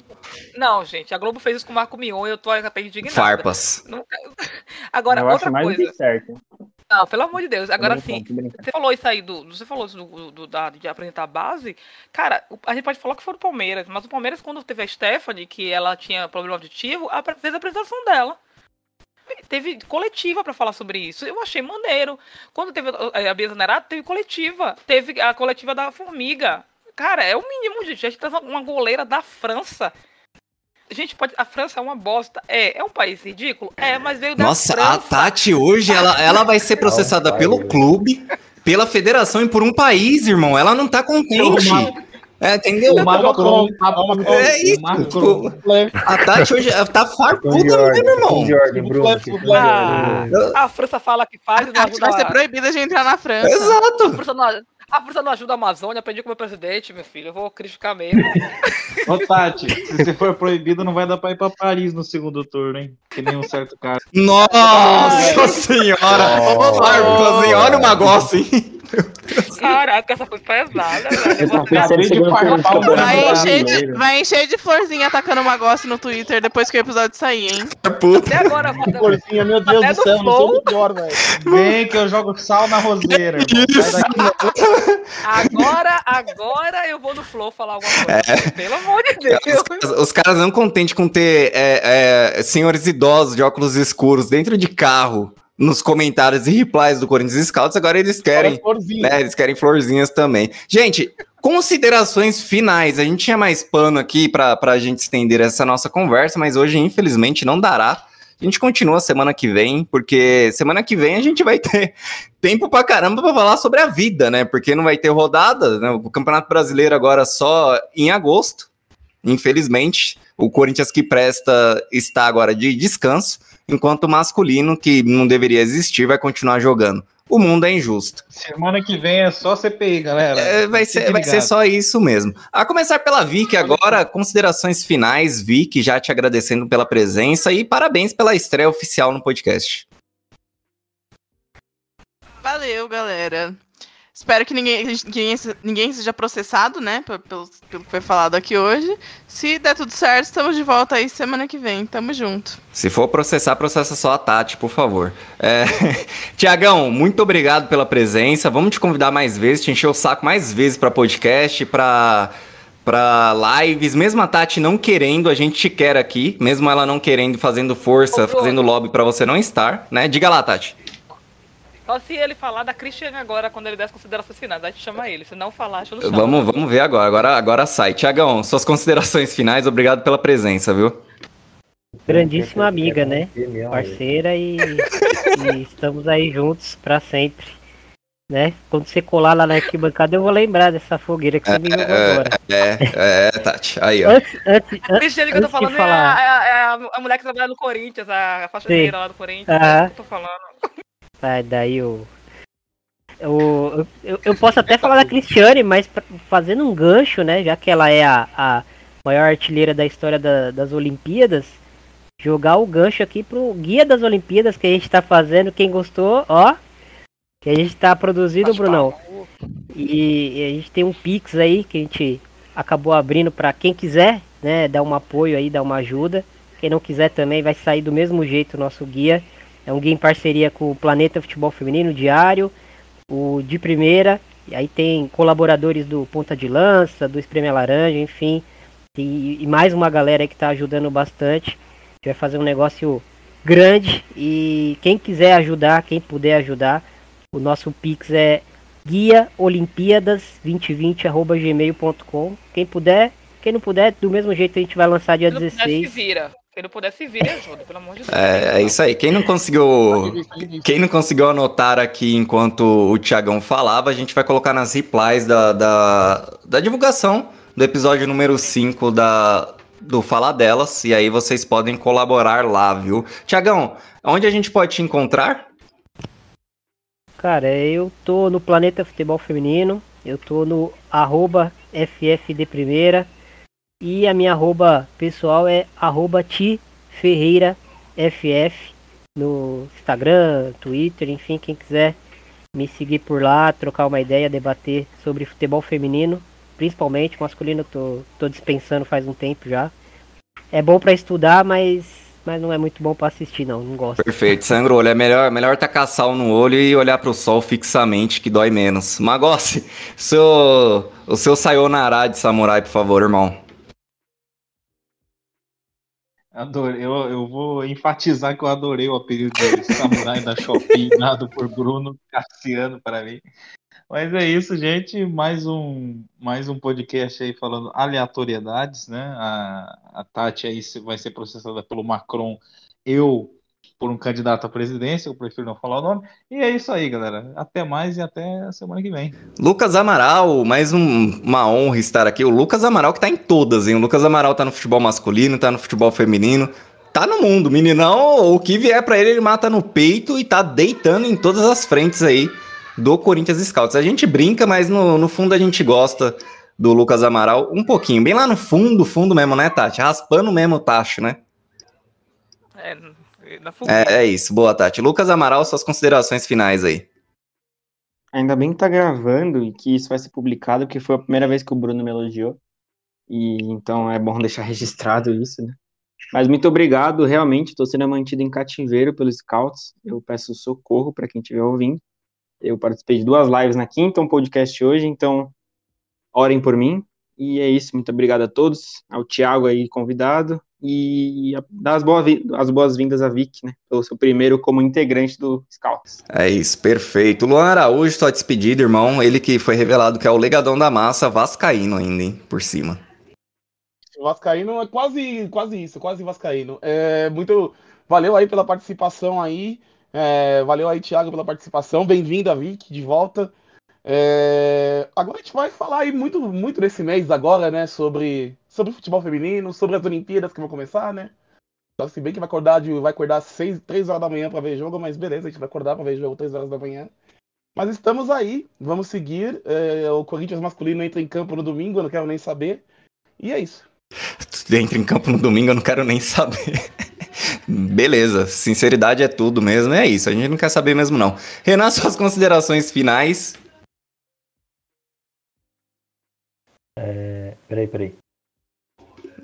Speaker 3: Não, gente, a Globo fez isso com o Marco Mion e eu tô até indignado.
Speaker 2: Farpas.
Speaker 3: Nunca- Agora,
Speaker 4: eu
Speaker 3: outra
Speaker 4: acho mais do
Speaker 3: coisa.
Speaker 4: certo.
Speaker 3: Não, pelo amor de Deus. Agora sim, você falou isso aí do. Você falou isso do, do- da- de apresentar a base. Cara, o- a gente pode falar que foi do Palmeiras, mas o Palmeiras, quando teve a Stephanie, que ela tinha problema auditivo, a- fez a apresentação dela. Teve coletiva pra falar sobre isso. Eu achei maneiro. Quando teve a a Bia Zanerato, teve coletiva. Teve a coletiva da Formiga. Cara, é o mínimo, gente. A gente traz uma goleira da França. Gente, pode. A França é uma bosta. É, é um país ridículo? É, mas veio da
Speaker 2: Nossa, a
Speaker 3: França.
Speaker 2: Tati hoje, ela, ela vai ser processada
Speaker 8: Não,
Speaker 2: pelo clube, pela federação e por um país, irmão. Ela não tá contente. É, entendeu?
Speaker 6: O Macron,
Speaker 2: É isso,
Speaker 6: o Macron.
Speaker 2: A Tati hoje tá
Speaker 8: ordem,
Speaker 2: mesmo, irmão.
Speaker 3: Ah, a França fala que faz
Speaker 7: A vai ser
Speaker 3: a...
Speaker 7: proibida de entrar na França.
Speaker 3: A
Speaker 2: Exato.
Speaker 3: França não, a França não ajuda a Amazônia, aprendi com o meu presidente, meu filho. Eu vou criticar mesmo.
Speaker 6: Ô, Tati, se você for proibido, não vai dar pra ir pra Paris no segundo turno, hein? Que nem um certo cara.
Speaker 2: Nossa senhora! Ô? Olha o negócio, hein?
Speaker 3: Caraca, essa foi pesada, velho.
Speaker 4: Campeonato
Speaker 7: Vai encher, de, vai encher de florzinha atacando uma gosta no Twitter depois que o episódio sair, hein?
Speaker 2: Puta.
Speaker 3: Até agora,
Speaker 10: Porcinha, meu Deus
Speaker 3: Até
Speaker 10: do céu, não sou o pior, velho.
Speaker 6: Vem que eu jogo sal na roseira,
Speaker 3: agora, agora eu vou no Flow falar alguma coisa.
Speaker 2: É.
Speaker 3: Pelo amor de Deus.
Speaker 2: Os, os caras não contentes com ter é, é, senhores idosos de óculos escuros dentro de carro nos comentários e replies do Corinthians Scouts, agora eles querem, né, eles querem florzinhas também. Gente, considerações finais. A gente tinha mais pano aqui pra, pra gente estender essa nossa conversa, mas hoje, infelizmente, não dará. A gente continua semana que vem, porque semana que vem a gente vai ter tempo pra caramba pra falar sobre a vida, né? Porque não vai ter rodada, né? O Campeonato Brasileiro agora só em agosto. Infelizmente, o Corinthians que presta está agora de descanso, enquanto o masculino, que não deveria existir, vai continuar jogando. O mundo é injusto.
Speaker 6: Semana que vem é só CPI, galera.
Speaker 2: É, vai, ser, vai ser só isso mesmo. A começar pela Vicky agora, considerações finais, Vicky, já te agradecendo pela presença e parabéns pela estreia oficial no podcast.
Speaker 7: Valeu, galera. Espero que ninguém, que ninguém, seja processado, né? pe- Pelo, pelo que foi falado aqui hoje. Se der tudo certo, estamos de volta aí semana que vem. Tamo junto.
Speaker 2: Se for processar, processa só a Tati, por favor. É... Tiagão, muito obrigado pela presença. Vamos te convidar mais vezes, te encher o saco mais vezes para podcast, para para lives. Mesmo a Tati não querendo, a gente te quer aqui. Mesmo ela não querendo, fazendo força, fazendo lobby para você não estar, né? Diga lá, Tati.
Speaker 3: Só se ele falar da Cristiane agora, quando ele der as considerações finais, aí te chama ele. Se não falar, chão.
Speaker 2: Vamos, vamos ver agora. Agora, agora sai. Tiagão, suas considerações finais. Obrigado pela presença, viu?
Speaker 9: Grandíssima amiga, né?
Speaker 8: É mesmo,
Speaker 9: Parceira e, e estamos aí juntos pra sempre. Né? Quando você colar lá na arquibancada, eu vou lembrar dessa fogueira que você me jogou agora.
Speaker 2: É, é, Tati. Aí, ó.
Speaker 9: Antes, antes,
Speaker 3: A Cristiane que eu tô
Speaker 9: antes de
Speaker 3: falando é,
Speaker 9: falar-
Speaker 3: a, é a- a mulher que trabalha no Corinthians, a faxineira lá do Corinthians. É o que eu tô falando.
Speaker 9: Sai daí o. Eu, eu, eu posso até falar da Cristiane, mas fazendo um gancho, né? Já que ela é a, a maior artilheira da história da- das Olimpíadas, jogar o gancho aqui pro guia das Olimpíadas que a gente tá fazendo. Quem gostou, ó. Que a gente tá produzindo,
Speaker 3: Bate
Speaker 9: Brunão. E, e a gente tem um Pix aí que a gente acabou abrindo para quem quiser, né, dar um apoio aí, dar uma ajuda. Quem não quiser também vai sair do mesmo jeito o nosso guia. É um guia em parceria com o Planeta Futebol Feminino Diário, o de primeira, e aí tem colaboradores do Ponta de Lança, do Espreme Laranja, enfim, e, e mais uma galera que tá ajudando bastante. A gente vai fazer um negócio grande e quem quiser ajudar, quem puder ajudar, o nosso Pix é guiaolimpíadas2020@gmail.com. Quem puder, quem não puder, do mesmo jeito a gente vai lançar dia
Speaker 3: Quem não puder, se
Speaker 9: 16.
Speaker 3: vira. Quem não puder, se vira e ajuda, pelo amor de Deus.
Speaker 2: É, é isso aí. Quem não conseguiu. Quem não conseguiu anotar aqui enquanto o Tiagão falava, a gente vai colocar nas replies da, da, da divulgação do episódio número 5 da, do Falar Delas, e aí vocês podem colaborar lá, viu? Tiagão, onde a gente pode te encontrar?
Speaker 9: Cara, eu tô no Planeta Futebol Feminino, eu tô no arroba FFD Primeira e a minha arroba pessoal é arroba Ti Ferreira FF no Instagram, Twitter, enfim, quem quiser me seguir por lá, trocar uma ideia, debater sobre futebol feminino, principalmente masculino, tô, tô dispensando faz um tempo já. É bom para estudar, mas, mas não é muito bom para assistir, não, não gosto.
Speaker 2: Perfeito, sangra o olho. É melhor, melhor tacar sal no olho e olhar pro sol fixamente, que dói menos. Magossi, seu, o seu sayonara de samurai, por favor, irmão.
Speaker 6: Adorei. Eu, eu vou enfatizar que eu adorei o apelido de Samurai da Shopping, dado por Bruno Cassiano para mim. Mas é isso, gente. Mais um, mais um podcast aí falando aleatoriedades, né? A, a Tati aí vai ser processada pelo Macron. Eu por um candidato à presidência, eu prefiro não falar o nome. E é isso aí, galera. Até mais e até a semana que vem.
Speaker 2: Lucas Amaral, mais um- uma honra estar aqui. O Lucas Amaral que tá em todas, hein? O Lucas Amaral tá no futebol masculino, tá no futebol feminino, tá no mundo. Meninão, o que vier pra ele, ele mata no peito e tá deitando em todas as frentes aí do Corinthians Scouts. A gente brinca, mas no, no fundo a gente gosta do Lucas Amaral um pouquinho. Bem lá no fundo, fundo mesmo, né, Tati? Raspando mesmo o tacho, né?
Speaker 3: É, na fogueira.
Speaker 2: É, é isso. Boa, Tati. Lucas Amaral, suas considerações finais aí.
Speaker 4: Ainda bem que tá gravando e que isso vai ser publicado, porque foi a primeira vez que o Bruno me elogiou. E então é bom deixar registrado isso, né? Mas muito obrigado, realmente, estou sendo mantido em cativeiro pelos Scouts. Eu peço socorro para quem estiver ouvindo. Eu participei de duas lives na quinta, um podcast hoje, então orem por mim. E é isso, muito obrigado a todos, ao Thiago aí convidado, e dar as boas- as boas-vindas a Vic, né? Pelo seu primeiro como integrante do Scouts.
Speaker 2: É isso, perfeito. Luan Araújo, sua despedida, irmão. Ele que foi revelado que é o legadão da massa, vascaíno ainda, hein? Por cima.
Speaker 5: Vascaíno é quase, quase isso, quase Vascaíno. É, muito. Valeu aí pela participação aí. É, valeu aí, Thiago, pela participação. Bem-vindo, Vic, de volta. É, agora a gente vai falar aí muito, muito nesse mês agora, né? Sobre, sobre futebol feminino, sobre as Olimpíadas que vão começar, né? Só se bem que vai acordar, de, vai acordar às 6, 3 horas da manhã pra ver jogo, mas beleza, a gente vai acordar pra ver jogo 3 horas da manhã. Mas estamos aí, vamos seguir. É, o Corinthians masculino entra em campo no domingo, eu não quero nem saber. E é isso.
Speaker 2: Entra em campo no domingo, eu não quero nem saber. Beleza, sinceridade é tudo mesmo, é isso. A gente não quer saber mesmo, não. Renan, suas considerações finais.
Speaker 8: Peraí, peraí.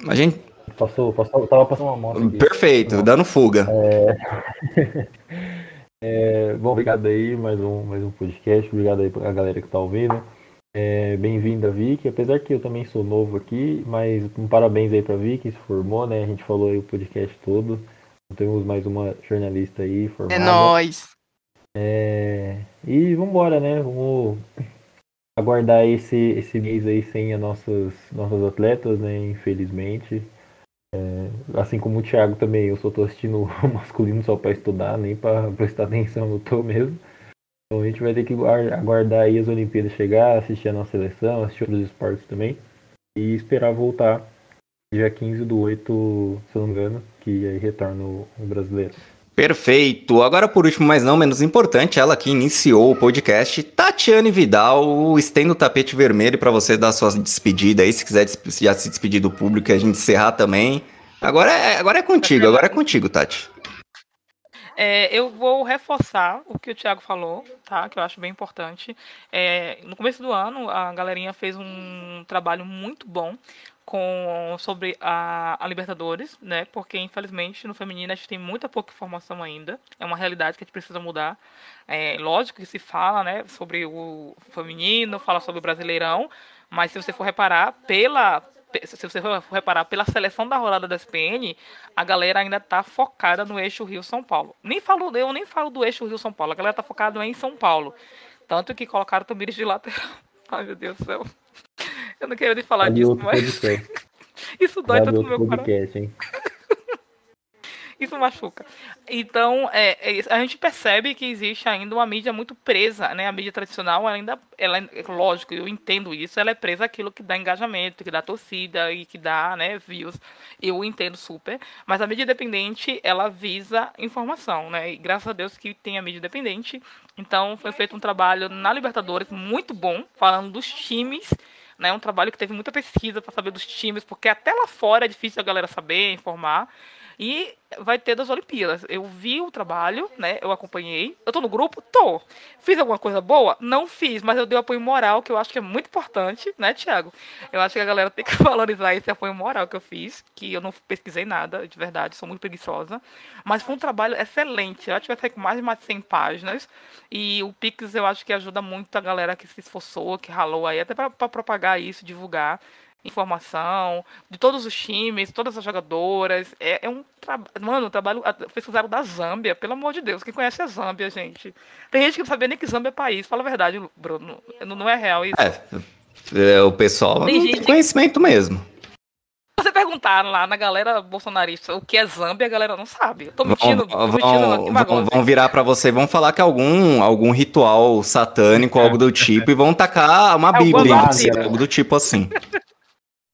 Speaker 2: A gente.
Speaker 8: Passou, passou, tava passando uma moto aqui.
Speaker 2: Perfeito, dando fuga.
Speaker 8: É, bom, obrigado aí, mais um, mais um podcast. Obrigado aí pra galera que tá ouvindo. É, Bem-vinda, Vicky. Apesar que eu também sou novo aqui, mas um parabéns aí pra Vicky, se formou, né? A gente falou aí o podcast todo. Temos mais uma jornalista aí formada.
Speaker 7: É nóis.
Speaker 8: É, e vambora, né? Vamos aguardar esse, esse mês aí sem as nossas, nossas atletas, né? Infelizmente. É, assim como o Thiago também, eu só tô assistindo o masculino só pra estudar, nem pra prestar atenção no tô mesmo. Então a gente vai ter que guar- aguardar aí as Olimpíadas chegar, assistir a nossa seleção, assistir outros esportes também. E esperar voltar dia 15 do 8, se não me engano, que aí retorna o brasileiro.
Speaker 2: Perfeito. Agora, por último, mas não menos importante, ela que iniciou o podcast, Tatiane Vidal, estendo o tapete vermelho para você dar sua despedida aí, se quiser já se despedir do público e a gente encerrar também. Agora é, agora é contigo, agora é contigo, Tati.
Speaker 3: É, eu vou reforçar o que o Thiago falou, tá? Que eu acho bem importante. É, no começo do ano, a galerinha fez um trabalho muito bom com sobre a, a Libertadores, né? Porque infelizmente no feminino a gente tem muita pouca informação ainda. É uma realidade que a gente precisa mudar. É, lógico que se fala, né, sobre o feminino, fala sobre o Brasileirão, mas se você for reparar pela pe- se você for reparar pela seleção da rodada da SPN, a galera ainda tá focada no eixo Rio-São Paulo. Nem falo, eu nem falo do eixo Rio-São Paulo, a galera tá focada em São Paulo. Tanto que colocaram o Tamires de lateral. Ai, meu Deus do céu. Eu não queria nem falar
Speaker 8: Ali
Speaker 3: disso,
Speaker 8: outro
Speaker 3: mas
Speaker 8: podcast.
Speaker 3: isso dói
Speaker 8: Vale
Speaker 3: tanto no meu coração.
Speaker 8: podcast, hein?
Speaker 3: Isso machuca. Então, é, é, a gente percebe que existe ainda uma mídia muito presa, né? A mídia tradicional ainda, ela, lógico, eu entendo isso, ela é presa àquilo que dá engajamento, que dá torcida e que dá, né, views. Eu entendo super. Mas a mídia independente, ela visa informação, né? E graças a Deus que tem a mídia independente. Então, foi feito um trabalho na Libertadores muito bom, falando dos times né? Um trabalho que teve muita pesquisa para saber dos times, porque até lá fora é difícil a galera saber, informar. E vai ter das Olimpíadas. Eu vi o trabalho, né? Eu acompanhei. Eu tô no grupo? Tô. Fiz alguma coisa boa? Não fiz, mas eu dei apoio moral, que eu acho que é muito importante, né, Thiago? Eu acho que a galera tem que valorizar esse apoio moral que eu fiz, que eu não pesquisei nada, de verdade, sou muito preguiçosa. Mas foi um trabalho excelente. Eu acho que vai sair com mais de mais de 100 páginas. E o Pix eu acho que ajuda muito a galera que se esforçou, que ralou aí, até para propagar isso, divulgar informação de todos os times, todas as jogadoras. É, é um trabalho. Mano, o trabalho. Pesquisaram da Zâmbia, pelo amor de Deus. Quem conhece a Zâmbia, gente? Tem gente que não sabia nem que Zâmbia é país. Fala a verdade, Bruno. Não, não é real isso.
Speaker 2: É, é o pessoal tem, gente... tem conhecimento mesmo.
Speaker 3: Você perguntaram lá na galera bolsonarista o que é Zâmbia, a galera não sabe. Eu tô mentindo, vão, tô mentindo
Speaker 2: vão, vão virar para você, vão falar que é algum, algum ritual satânico, algo do tipo, e vão tacar uma é bíblia, algo do tipo assim.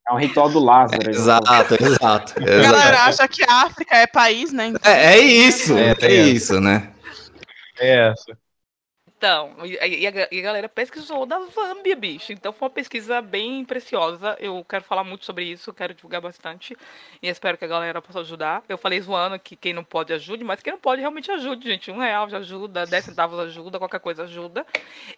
Speaker 4: É um ritual do Lázaro.
Speaker 2: exato, exato.
Speaker 7: A galera acha que a África é país, né?
Speaker 2: Então... É, é, isso, é, é isso, né?
Speaker 6: É essa.
Speaker 3: Então, e a, e a, galera pesquisou da Zâmbia, bicho. Então foi uma pesquisa bem preciosa. Eu quero falar muito sobre isso, quero divulgar bastante. E espero que a galera possa ajudar. Eu falei zoando que quem não pode ajude, mas quem não pode realmente ajude, gente. Um real já ajuda, dez centavos ajuda, qualquer coisa ajuda.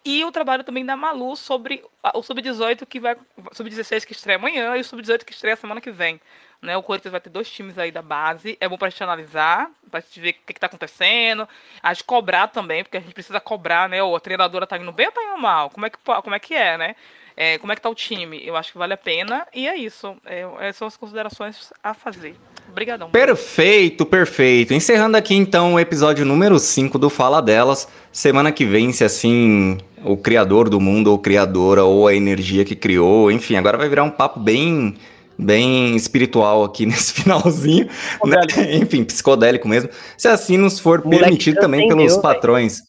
Speaker 3: E o trabalho também da Malu sobre o Sub-18 que vai. Sub-16 que estreia amanhã e o Sub-18 que estreia semana que vem. Né, o Corinthians vai ter dois times aí da base. É bom pra gente analisar, pra gente ver o que, que tá acontecendo. A gente cobrar também, porque a gente precisa cobrar, né? Ou a treinadora tá indo bem ou tá indo mal? Como é que, como é, que é, né? É, como é que tá o time? Eu acho que vale a pena. E é isso. É, essas são as considerações a fazer. Obrigadão.
Speaker 2: Perfeito, perfeito. Encerrando aqui então o episódio número 5 do Fala Delas. Semana que vem, se assim, o criador do mundo, ou criadora, ou a energia que criou, enfim, agora vai virar um papo bem bem espiritual aqui nesse finalzinho, né? enfim, psicodélico mesmo. Se assim nos for permitido também pelos patrões.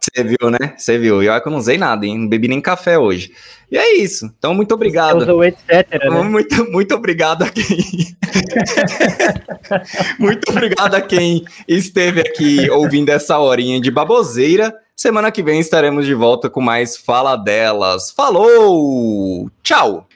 Speaker 2: Você viu, né? Você viu. E olha que eu não usei nada, hein? Não bebi nem café hoje. E é isso. Então, muito obrigado. Usou etc, né? muito, muito obrigado a quem. muito obrigado a quem esteve aqui ouvindo essa horinha de baboseira. Semana que vem estaremos de volta com mais Fala Delas. Falou! Tchau!